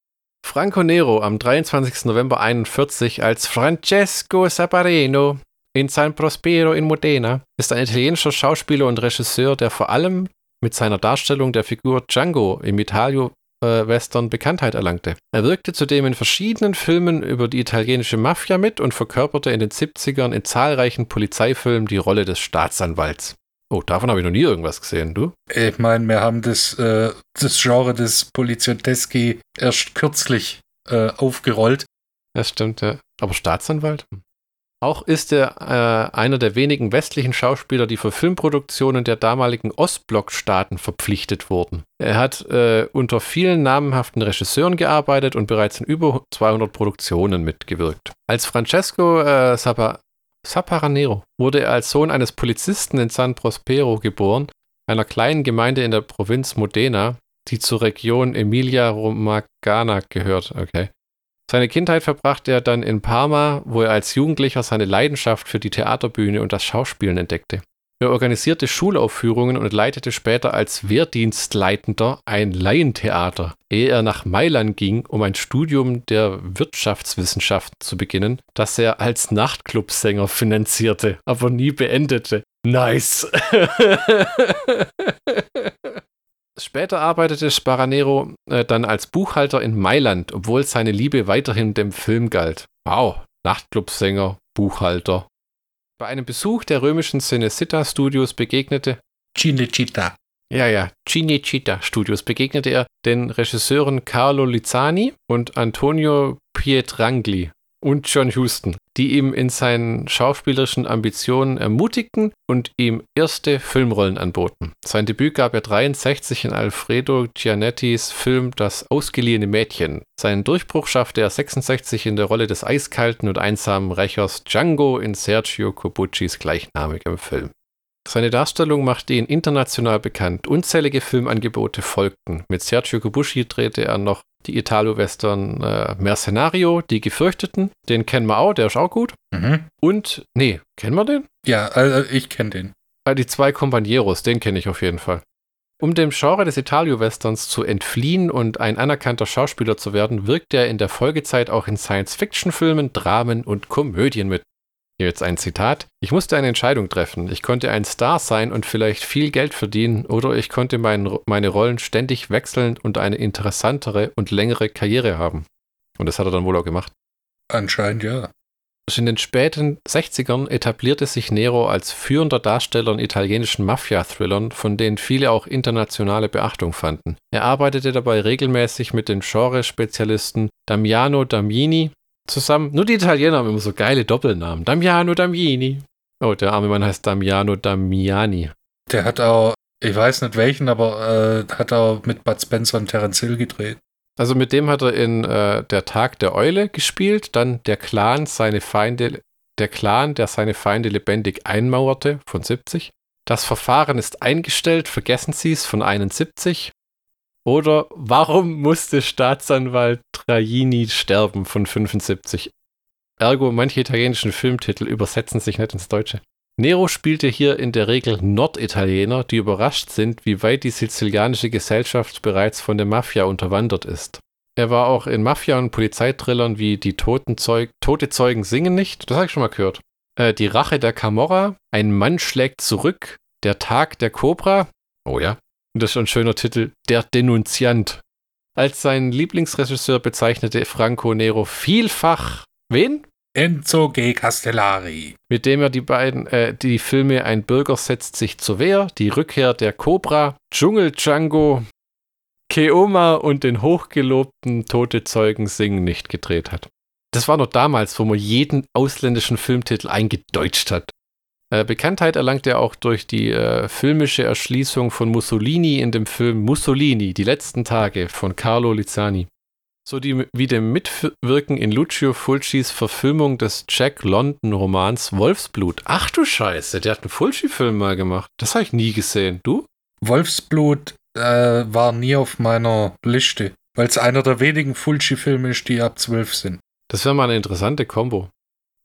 Franco Nero am 23. November 41 als Francesco Saparino in San Prospero in Modena ist ein italienischer Schauspieler und Regisseur, der vor allem mit seiner Darstellung der Figur Django im Italio-Western Bekanntheit erlangte. Er wirkte zudem in verschiedenen Filmen über die italienische Mafia mit und verkörperte in den 70ern in zahlreichen Polizeifilmen die Rolle des Staatsanwalts. Oh, davon habe ich noch nie irgendwas gesehen, du? Ich meine, wir haben das, äh, das Genre des Poliziotteschi erst kürzlich äh, aufgerollt. Das stimmt, ja. Aber Staatsanwalt? Auch ist er äh, einer der wenigen westlichen Schauspieler, die für Filmproduktionen der damaligen Ostblockstaaten verpflichtet wurden. Er hat äh, unter vielen namenhaften Regisseuren gearbeitet und bereits in über 200 Produktionen mitgewirkt. Als Francesco äh, Sapa Saparanero wurde er als Sohn eines Polizisten in San Prospero geboren, einer kleinen Gemeinde in der Provinz Modena, die zur Region Emilia-Romagna gehört. Okay. Seine Kindheit verbrachte er dann in Parma, wo er als Jugendlicher seine Leidenschaft für die Theaterbühne und das Schauspielen entdeckte. Er organisierte Schulaufführungen und leitete später als Wehrdienstleitender ein Laientheater, ehe er nach Mailand ging, um ein Studium der Wirtschaftswissenschaften zu beginnen, das er als Nachtclubsänger finanzierte, aber nie beendete. Nice. Später arbeitete Sparanero äh, dann als Buchhalter in Mailand, obwohl seine Liebe weiterhin dem Film galt. Wow, Nachtclubsänger, Buchhalter. Bei einem Besuch der römischen Cinecittà Studios begegnete Cinecittà. Ja, ja, Cinecittà Studios begegnete er den Regisseuren Carlo Lizzani und Antonio Pietrangli und John Huston, die ihm in seinen schauspielerischen Ambitionen ermutigten und ihm erste Filmrollen anboten. Sein Debüt gab er 63 in Alfredo Gianettis Film Das ausgeliehene Mädchen. Seinen Durchbruch schaffte er 66 in der Rolle des eiskalten und einsamen Rächers Django in Sergio Corbuccis gleichnamigem Film. Seine Darstellung machte ihn international bekannt. Unzählige Filmangebote folgten. Mit Sergio Corbucci drehte er noch die Italo-Western äh, Mercenario, die Gefürchteten. Den kennen wir auch, der ist auch gut. Mhm. Und, nee, kennen wir den? Ja, also ich kenne den. Ah, die zwei Companeros, den kenne ich auf jeden Fall. Um dem Genre des Italio-Westerns zu entfliehen und ein anerkannter Schauspieler zu werden, wirkte er in der Folgezeit auch in Science-Fiction-Filmen, Dramen und Komödien mit. Hier jetzt ein Zitat. Ich musste eine Entscheidung treffen. Ich konnte ein Star sein und vielleicht viel Geld verdienen oder ich konnte mein, meine Rollen ständig wechseln und eine interessantere und längere Karriere haben. Und das hat er dann wohl auch gemacht. Anscheinend ja. In den späten 60ern etablierte sich Nero als führender Darsteller in italienischen Mafia-Thrillern, von denen viele auch internationale Beachtung fanden. Er arbeitete dabei regelmäßig mit den Genrespezialisten Damiano Damini zusammen. Nur die Italiener haben immer so geile Doppelnamen. Damiano Damini. Oh, der arme Mann heißt Damiano Damiani. Der hat auch, ich weiß nicht welchen, aber äh, hat auch mit Bud Spencer und Terence Hill gedreht. Also mit dem hat er in äh, Der Tag der Eule gespielt, dann Der Clan, seine Feinde, der Clan, der seine Feinde lebendig einmauerte von 70. Das Verfahren ist eingestellt, vergessen Sie es von 71. Oder warum musste Staatsanwalt Trajini sterben von 75? Ergo, manche italienischen Filmtitel übersetzen sich nicht ins Deutsche. Nero spielte hier in der Regel Norditaliener, die überrascht sind, wie weit die sizilianische Gesellschaft bereits von der Mafia unterwandert ist. Er war auch in Mafia- und Polizeitrillern wie Die Toten Zeug Tote Zeugen singen nicht, das habe ich schon mal gehört. Äh, die Rache der Camorra, Ein Mann schlägt zurück, Der Tag der Cobra. Oh ja. Und das ist schon ein schöner Titel. Der Denunziant. Als sein Lieblingsregisseur bezeichnete Franco Nero vielfach wen? Enzo G. Castellari. Mit dem er die beiden, äh, die Filme Ein Bürger setzt sich zur Wehr, Die Rückkehr der Cobra, Dschungel Django, Keoma und den hochgelobten Tote Zeugen singen nicht gedreht hat. Das war noch damals, wo man jeden ausländischen Filmtitel eingedeutscht hat. Äh, Bekanntheit erlangt er auch durch die äh, filmische Erschließung von Mussolini in dem Film Mussolini, die letzten Tage von Carlo Lizzani. So die, wie dem Mitwirken in Lucio Fulcis Verfilmung des Jack London-Romans Wolfsblut. Ach du Scheiße, der hat einen Fulci-Film mal gemacht. Das habe ich nie gesehen. Du? Wolfsblut äh, war nie auf meiner Liste, weil es einer der wenigen Fulci-Filme ist, die ab 12 sind. Das wäre mal eine interessante Kombo.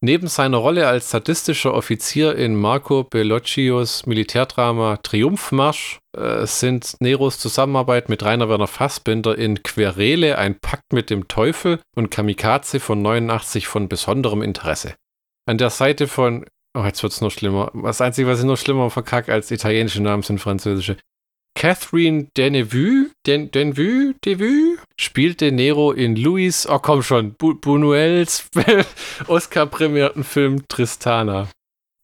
Neben seiner Rolle als sadistischer Offizier in Marco Bellocchios Militärdrama Triumphmarsch äh, sind Neros Zusammenarbeit mit Rainer Werner Fassbinder in Querele, ein Pakt mit dem Teufel und Kamikaze von 89 von besonderem Interesse. An der Seite von, oh, jetzt wird es noch schlimmer. Das Einzige, was ich noch schlimmer verkacke als italienische Namen sind französische. Catherine Denevue, Den, Denevue, Devue, spielte Nero in Louis, oh komm schon, Bu Buñuels Oscar-prämierten Film Tristana.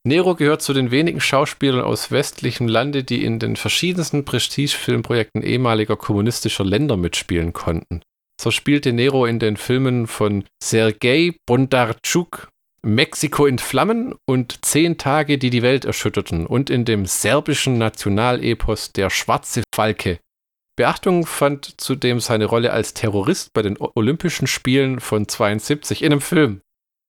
Nero gehört zu den wenigen Schauspielern aus westlichem Lande, die in den verschiedensten Prestige-Filmprojekten ehemaliger kommunistischer Länder mitspielen konnten. So spielte Nero in den Filmen von Sergei Bondarchuk Mexiko in Flammen und Zehn Tage, die die Welt erschütterten und in dem serbischen Nationalepos Der schwarze Falke. Beachtung fand zudem seine Rolle als Terrorist bei den Olympischen Spielen von 72 in einem Film.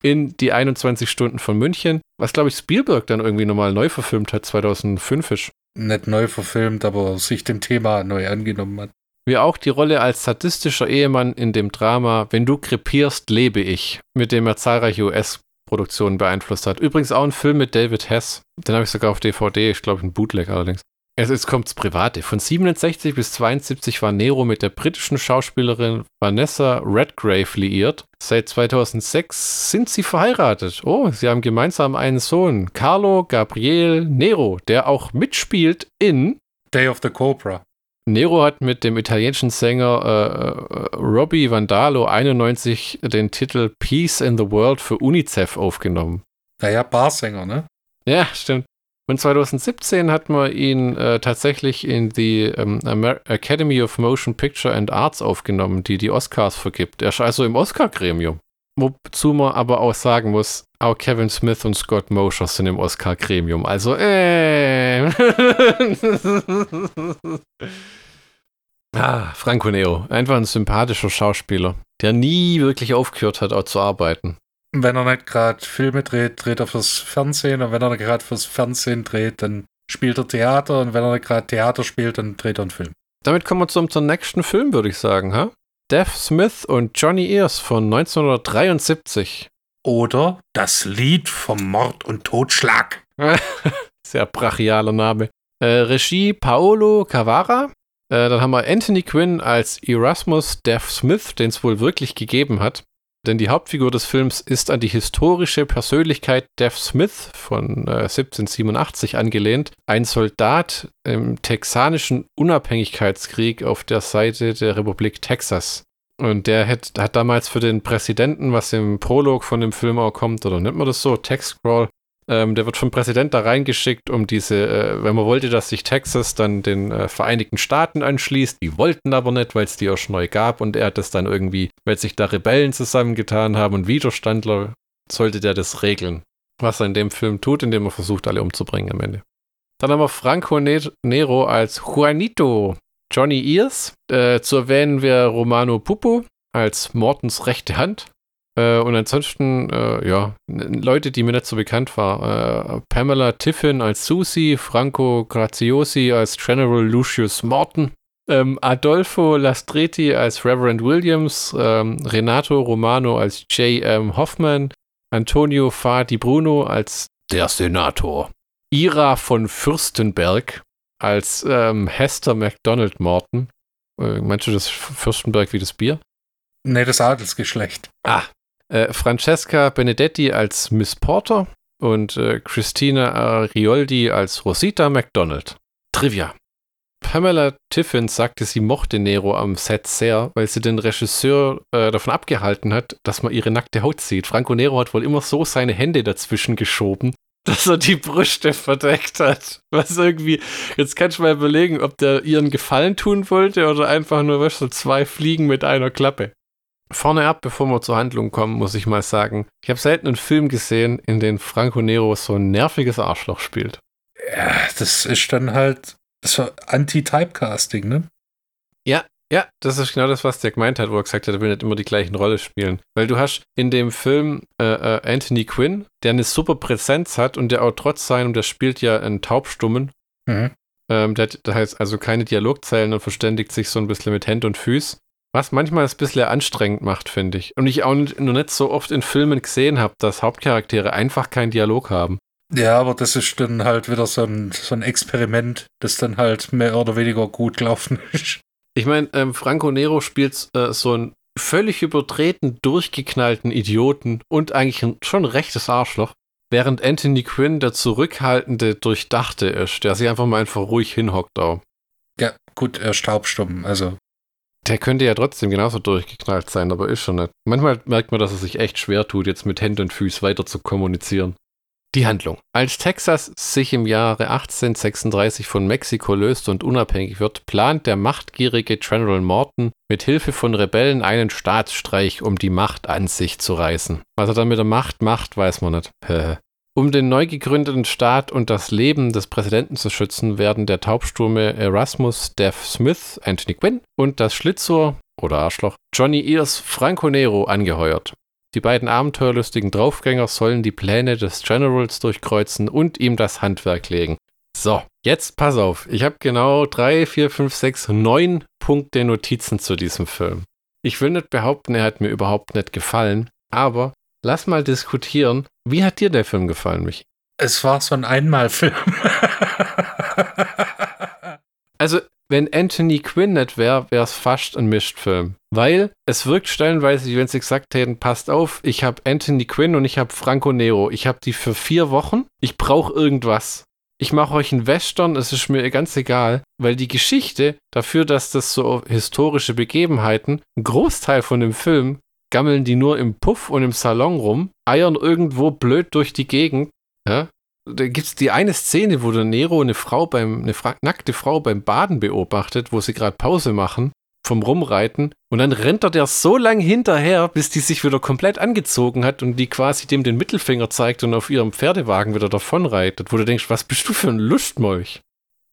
In Die 21 Stunden von München, was glaube ich Spielberg dann irgendwie nochmal neu verfilmt hat, 2005 ist. Nicht neu verfilmt, aber sich dem Thema neu angenommen hat. Wie auch die Rolle als sadistischer Ehemann in dem Drama Wenn du krepierst, lebe ich, mit dem er zahlreiche US- Produktionen beeinflusst hat. Übrigens auch ein Film mit David Hess. Den habe ich sogar auf DVD, ich glaube ein Bootleg allerdings. Es, jetzt kommt's Private. Von 67 bis 72 war Nero mit der britischen Schauspielerin Vanessa Redgrave liiert. Seit 2006 sind sie verheiratet. Oh, sie haben gemeinsam einen Sohn, Carlo Gabriel Nero, der auch mitspielt in Day of the Cobra. Nero hat mit dem italienischen Sänger äh, äh Robbie Vandalo 91 den Titel Peace in the World für UNICEF aufgenommen. Naja, Barsänger, ne? Ja, stimmt. Und 2017 hat man ihn äh, tatsächlich in die ähm, Academy of Motion Picture and Arts aufgenommen, die die Oscars vergibt. Er ist also im Oscar-Gremium. Wozu man aber auch sagen muss, auch Kevin Smith und Scott Mosher sind im Oscar-Gremium. Also, äh. ah, Franco Neo. Einfach ein sympathischer Schauspieler, der nie wirklich aufgehört hat, auch zu arbeiten. Wenn er nicht gerade Filme dreht, dreht er fürs Fernsehen. Und wenn er nicht gerade fürs Fernsehen dreht, dann spielt er Theater. Und wenn er nicht gerade Theater spielt, dann dreht er einen Film. Damit kommen wir zum, zum nächsten Film, würde ich sagen, ha? Dev Smith und Johnny Ears von 1973. Oder das Lied vom Mord und Totschlag. Sehr brachialer Name. Äh, Regie Paolo Cavara. Äh, dann haben wir Anthony Quinn als Erasmus Dev Smith, den es wohl wirklich gegeben hat. Denn die Hauptfigur des Films ist an die historische Persönlichkeit Dev Smith von äh, 1787 angelehnt. Ein Soldat im texanischen Unabhängigkeitskrieg auf der Seite der Republik Texas. Und der hat, hat damals für den Präsidenten, was im Prolog von dem Film auch kommt, oder nennt man das so, Text-Scroll, ähm, der wird vom Präsident da reingeschickt, um diese, äh, wenn man wollte, dass sich Texas dann den äh, Vereinigten Staaten anschließt. Die wollten aber nicht, weil es die auch neu gab und er hat das dann irgendwie, weil sich da Rebellen zusammengetan haben und Widerstandler, sollte der das regeln. Was er in dem Film tut, indem er versucht, alle umzubringen am Ende. Dann haben wir Franco Nero als Juanito. Johnny Ears. Äh, zu erwähnen wäre Romano Pupo als Mortens rechte Hand. Äh, und ansonsten, äh, ja, Leute, die mir nicht so bekannt waren. Äh, Pamela Tiffin als Susie, Franco Graziosi als General Lucius Morton, ähm, Adolfo Lastretti als Reverend Williams, ähm, Renato Romano als J.M. Hoffman, Antonio Fadi Bruno als der Senator, Ira von Fürstenberg als ähm, Hester MacDonald Morton. Äh, meinst du das Fürstenberg wie das Bier? Nee, das Adelsgeschlecht. Ah, äh, Francesca Benedetti als Miss Porter, und äh, Christina Arioldi als Rosita McDonald. Trivia. Pamela Tiffin sagte, sie mochte Nero am Set sehr, weil sie den Regisseur äh, davon abgehalten hat, dass man ihre nackte Haut sieht. Franco Nero hat wohl immer so seine Hände dazwischen geschoben, dass er die Brüste verdeckt hat. Was irgendwie, jetzt kannst du mal überlegen, ob der ihren Gefallen tun wollte oder einfach nur, weißt du, zwei Fliegen mit einer Klappe. Vorne ab, bevor wir zur Handlung kommen, muss ich mal sagen, ich habe selten einen Film gesehen, in dem Franco Nero so ein nerviges Arschloch spielt. Ja, das ist dann halt das war Anti-Typecasting, ne? Ja, ja, das ist genau das, was der gemeint hat, wo er gesagt hat, er will nicht immer die gleichen Rolle spielen. Weil du hast in dem Film äh, äh, Anthony Quinn, der eine super Präsenz hat und der auch trotz seinem, der spielt ja einen Taubstummen. Mhm. Ähm, der, der heißt also keine Dialogzeilen und verständigt sich so ein bisschen mit Händen und Füßen. Was manchmal ein bisschen anstrengend macht, finde ich. Und ich auch nicht, noch nicht so oft in Filmen gesehen habe, dass Hauptcharaktere einfach keinen Dialog haben. Ja, aber das ist dann halt wieder so ein, so ein Experiment, das dann halt mehr oder weniger gut gelaufen ist. Ich meine, ähm, Franco Nero spielt äh, so einen völlig übertreten, durchgeknallten Idioten und eigentlich ein, schon ein rechtes Arschloch, während Anthony Quinn der zurückhaltende, durchdachte ist, der sich einfach mal einfach ruhig hinhockt auch. Ja, gut, er staubstumm, also. Der könnte ja trotzdem genauso durchgeknallt sein, aber ist schon nicht. Manchmal merkt man, dass er sich echt schwer tut, jetzt mit Händen und Füßen weiter zu kommunizieren. Die Handlung. Als Texas sich im Jahre 1836 von Mexiko löst und unabhängig wird, plant der machtgierige General Morton mit Hilfe von Rebellen einen Staatsstreich, um die Macht an sich zu reißen. Was er dann mit der Macht macht, weiß man nicht. Um den neu gegründeten Staat und das Leben des Präsidenten zu schützen, werden der Taubstumme Erasmus Dev Smith, Anthony Quinn und das Schlitzohr oder Arschloch Johnny Ears Franco Nero angeheuert. Die beiden abenteuerlustigen Draufgänger sollen die Pläne des Generals durchkreuzen und ihm das Handwerk legen. So, jetzt pass auf. Ich habe genau drei, vier, fünf, sechs, neun Punkte Notizen zu diesem Film. Ich will nicht behaupten, er hat mir überhaupt nicht gefallen, aber lass mal diskutieren. Wie hat dir der Film gefallen, mich? Es war so ein Einmalfilm. also, wenn Anthony Quinn nicht wäre, wäre es fast ein Mischfilm. Weil es wirkt stellenweise, wie wenn sie gesagt hätten, passt auf, ich habe Anthony Quinn und ich habe Franco Nero. Ich habe die für vier Wochen. Ich brauche irgendwas. Ich mache euch einen Western, es ist mir ganz egal, weil die Geschichte dafür, dass das so historische Begebenheiten, ein Großteil von dem Film gammeln die nur im Puff und im Salon rum, eiern irgendwo blöd durch die Gegend. Ja? Da gibt es die eine Szene, wo der Nero eine Frau beim, eine nackte Frau beim Baden beobachtet, wo sie gerade Pause machen vom Rumreiten und dann rennt er der so lang hinterher, bis die sich wieder komplett angezogen hat und die quasi dem den Mittelfinger zeigt und auf ihrem Pferdewagen wieder davonreitet, wo du denkst, was bist du für ein Lustmolch?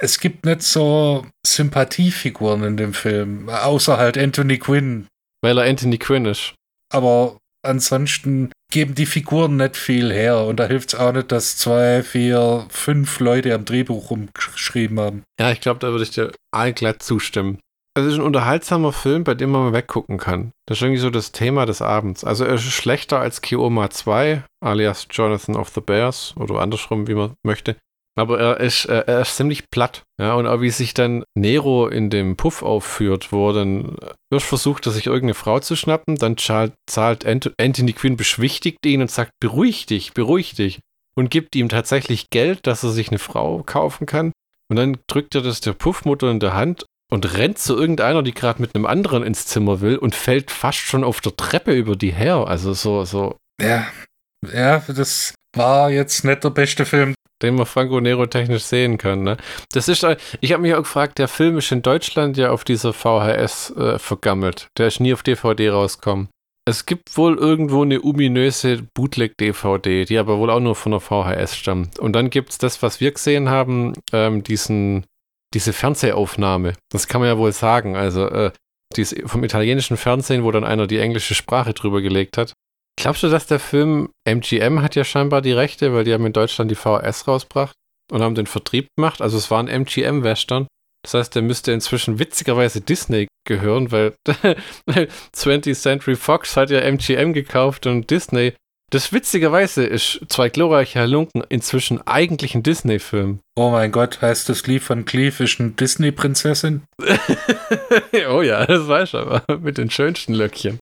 Es gibt nicht so Sympathiefiguren in dem Film, außer halt Anthony Quinn. Weil er Anthony Quinn ist. Aber ansonsten geben die Figuren nicht viel her und da hilft es auch nicht, dass zwei, vier, fünf Leute am Drehbuch rumgeschrieben haben. Ja, ich glaube, da würde ich dir allglatt zustimmen. Es ist ein unterhaltsamer Film, bei dem man mal weggucken kann. Das ist irgendwie so das Thema des Abends. Also er ist schlechter als Kioma 2, alias Jonathan of the Bears, oder andersrum, wie man möchte. Aber er ist, er ist ziemlich platt. Ja, und auch wie sich dann Nero in dem Puff aufführt, wo dann erst versucht, er sich irgendeine Frau zu schnappen, dann zahlt, zahlt Anthony Quinn, beschwichtigt ihn und sagt, beruhig dich, beruhig dich. Und gibt ihm tatsächlich Geld, dass er sich eine Frau kaufen kann. Und dann drückt er das der Puffmutter in der Hand und rennt zu irgendeiner, die gerade mit einem anderen ins Zimmer will und fällt fast schon auf der Treppe über die her. Also so, so. Ja, ja, das war jetzt nicht der beste Film. Den man Franco Nero technisch sehen kann. Ne? Das ist, ich habe mich auch gefragt, der Film ist in Deutschland ja auf dieser VHS äh, vergammelt. Der ist nie auf DVD rausgekommen. Es gibt wohl irgendwo eine ominöse Bootleg-DVD, die aber wohl auch nur von der VHS stammt. Und dann gibt es das, was wir gesehen haben, ähm, diesen diese Fernsehaufnahme, das kann man ja wohl sagen. Also äh, dies vom italienischen Fernsehen, wo dann einer die englische Sprache drüber gelegt hat. Glaubst du, dass der Film MGM hat ja scheinbar die Rechte, weil die haben in Deutschland die VHS rausgebracht und haben den Vertrieb gemacht? Also es war ein MGM-Western. Das heißt, der müsste inzwischen witzigerweise Disney gehören, weil 20th Century Fox hat ja MGM gekauft und Disney das witzigerweise ist zwei glorreiche Halunken inzwischen eigentlich ein Disney-Film. Oh mein Gott, heißt das Lied von Cleve ist eine Disney-Prinzessin? oh ja, das weiß ich aber. Mit den schönsten Löckchen.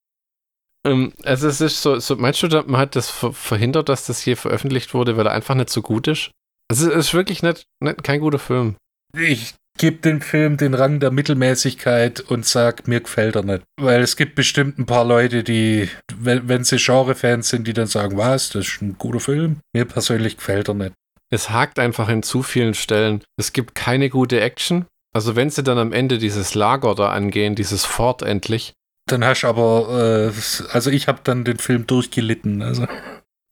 Ähm, also es ist so, so meinst du, man hat das verhindert, dass das hier veröffentlicht wurde, weil er einfach nicht so gut ist? Also es ist wirklich nicht, nicht kein guter Film. Ich gebe dem Film den Rang der Mittelmäßigkeit und sag, mir gefällt er nicht. Weil es gibt bestimmt ein paar Leute, die, wenn, wenn sie Genre-Fans sind, die dann sagen, was, das ist ein guter Film. Mir persönlich gefällt er nicht. Es hakt einfach in zu vielen Stellen. Es gibt keine gute Action. Also wenn sie dann am Ende dieses Lager da angehen, dieses Fort endlich. Dann hast du aber, äh, also ich habe dann den Film durchgelitten. Also.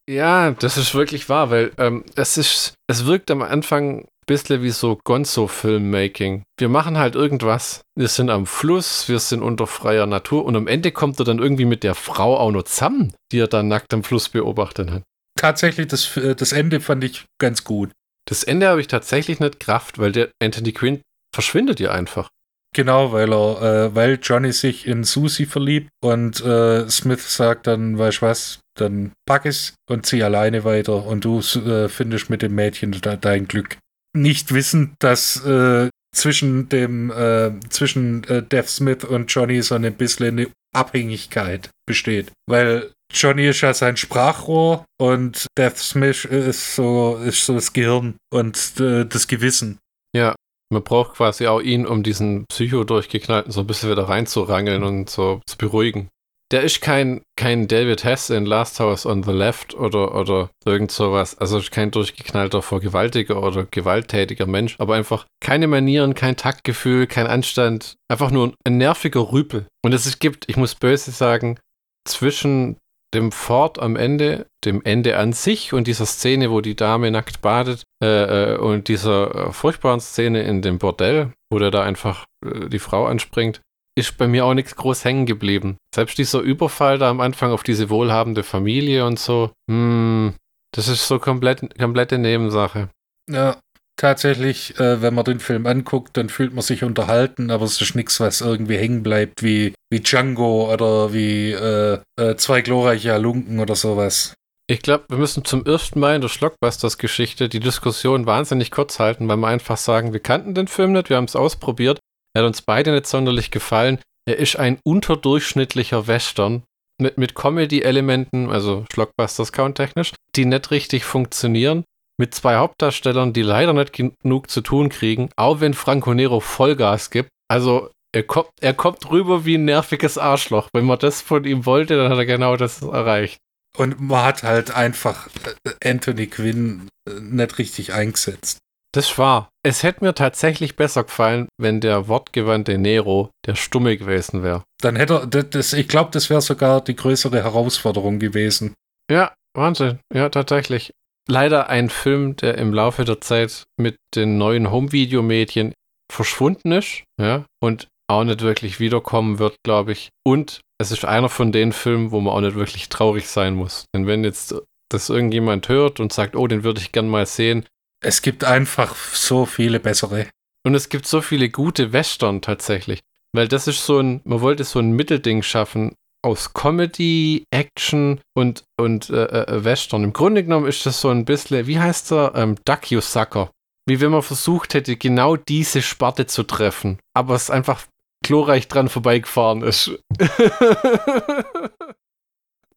Ja, das ist wirklich wahr, weil ähm, es ist, es wirkt am Anfang ein bisschen wie so Gonzo-Filmmaking. Wir machen halt irgendwas. Wir sind am Fluss, wir sind unter freier Natur und am Ende kommt er dann irgendwie mit der Frau auch noch zusammen, die er dann nackt am Fluss beobachtet hat. Tatsächlich, das, äh, das Ende fand ich ganz gut. Das Ende habe ich tatsächlich nicht Kraft, weil der Anthony Quinn verschwindet ja einfach. Genau, weil er, äh, weil Johnny sich in Susie verliebt und äh, Smith sagt dann, weißt du was, dann pack es und zieh alleine weiter und du äh, findest mit dem Mädchen de dein Glück. Nicht wissend, dass äh, zwischen dem, äh, zwischen äh, Dev Smith und Johnny so ein bisschen eine Abhängigkeit besteht. Weil Johnny ist ja sein Sprachrohr und Death Smith ist so, ist so das Gehirn und äh, das Gewissen. Ja, man braucht quasi auch ihn, um diesen Psycho durchgeknallten so ein bisschen wieder reinzurangeln und so zu beruhigen. Der ist kein, kein David Hess in Last House on the Left oder, oder irgend sowas. Also kein durchgeknallter vergewaltiger oder gewalttätiger Mensch, aber einfach keine Manieren, kein Taktgefühl, kein Anstand. Einfach nur ein nerviger Rüpel. Und es gibt, ich muss böse sagen, zwischen dem Fort am Ende, dem Ende an sich und dieser Szene, wo die Dame nackt badet äh, äh, und dieser äh, furchtbaren Szene in dem Bordell, wo der da einfach äh, die Frau anspringt, ist bei mir auch nichts groß hängen geblieben. Selbst dieser Überfall da am Anfang auf diese wohlhabende Familie und so, hm, das ist so komplett, komplette Nebensache. Ja, tatsächlich, äh, wenn man den Film anguckt, dann fühlt man sich unterhalten, aber es ist nichts, was irgendwie hängen bleibt, wie, wie Django oder wie äh, äh, zwei glorreiche Halunken oder sowas. Ich glaube, wir müssen zum ersten Mal in der Schlockbusters-Geschichte die Diskussion wahnsinnig kurz halten, weil wir einfach sagen, wir kannten den Film nicht, wir haben es ausprobiert, er hat uns beide nicht sonderlich gefallen. Er ist ein unterdurchschnittlicher Western mit, mit Comedy-Elementen, also Schlockbusters-Count-technisch, die nicht richtig funktionieren mit zwei Hauptdarstellern, die leider nicht genug zu tun kriegen, auch wenn Franco Nero Vollgas gibt. Also er kommt, er kommt rüber wie ein nerviges Arschloch. Wenn man das von ihm wollte, dann hat er genau das erreicht. Und man hat halt einfach äh, Anthony Quinn äh, nicht richtig eingesetzt. Das war. Es hätte mir tatsächlich besser gefallen, wenn der wortgewandte Nero der Stumme gewesen wäre. Dann hätte er, das, ich glaube, das wäre sogar die größere Herausforderung gewesen. Ja, Wahnsinn. Ja, tatsächlich leider ein Film, der im Laufe der Zeit mit den neuen Home-Video-Medien verschwunden ist, ja, und auch nicht wirklich wiederkommen wird, glaube ich. Und es ist einer von den Filmen, wo man auch nicht wirklich traurig sein muss. Denn wenn jetzt das irgendjemand hört und sagt, oh, den würde ich gern mal sehen. Es gibt einfach so viele bessere. Und es gibt so viele gute Western tatsächlich. Weil das ist so ein, man wollte so ein Mittelding schaffen aus Comedy, Action und, und äh, äh, Western. Im Grunde genommen ist das so ein bisschen, wie heißt er? Ähm, Sucker. Wie wenn man versucht hätte, genau diese Sparte zu treffen. Aber es einfach glorreich dran vorbeigefahren ist.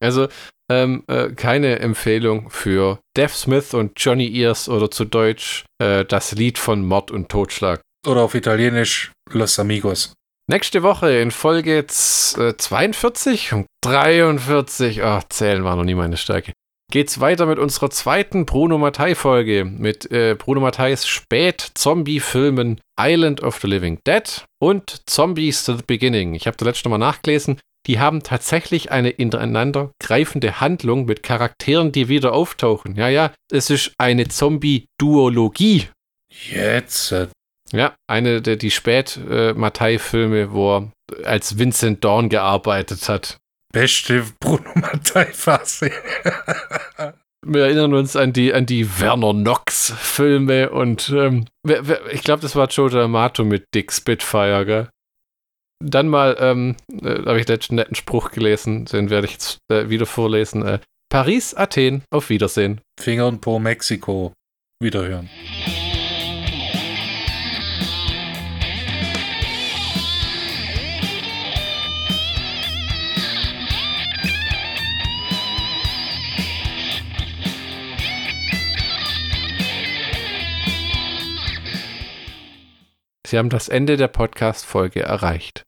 also ähm, äh, keine Empfehlung für Dev Smith und Johnny Ears oder zu Deutsch äh, das Lied von Mord und Totschlag. Oder auf Italienisch Los Amigos. Nächste Woche in Folge 42 und 43, ach, zählen war noch nie meine Stärke, geht's weiter mit unserer zweiten Bruno Mattei-Folge mit äh, Bruno Matteis Spät-Zombie-Filmen Island of the Living Dead und Zombies to the Beginning. Ich habe da letzte Mal nachgelesen. Die haben tatsächlich eine ineinander greifende Handlung mit Charakteren, die wieder auftauchen. Ja, ja, es ist eine Zombie-Duologie. Jetzt äh, ja, eine der die Spät-Mattei-Filme, wo er als Vincent Dawn gearbeitet hat. Beste Bruno Mattei-Phase. Wir erinnern uns an die, an die Werner Knox-Filme und ähm, ich glaube, das war Joe D'Amato mit Dick Spitfire, gell? Dann mal, ähm, äh, habe ich letzten netten Spruch gelesen, den werde ich jetzt äh, wieder vorlesen. Äh, Paris, Athen, auf Wiedersehen. Finger und Po, Mexiko. Wiederhören. Sie haben das Ende der Podcast-Folge erreicht.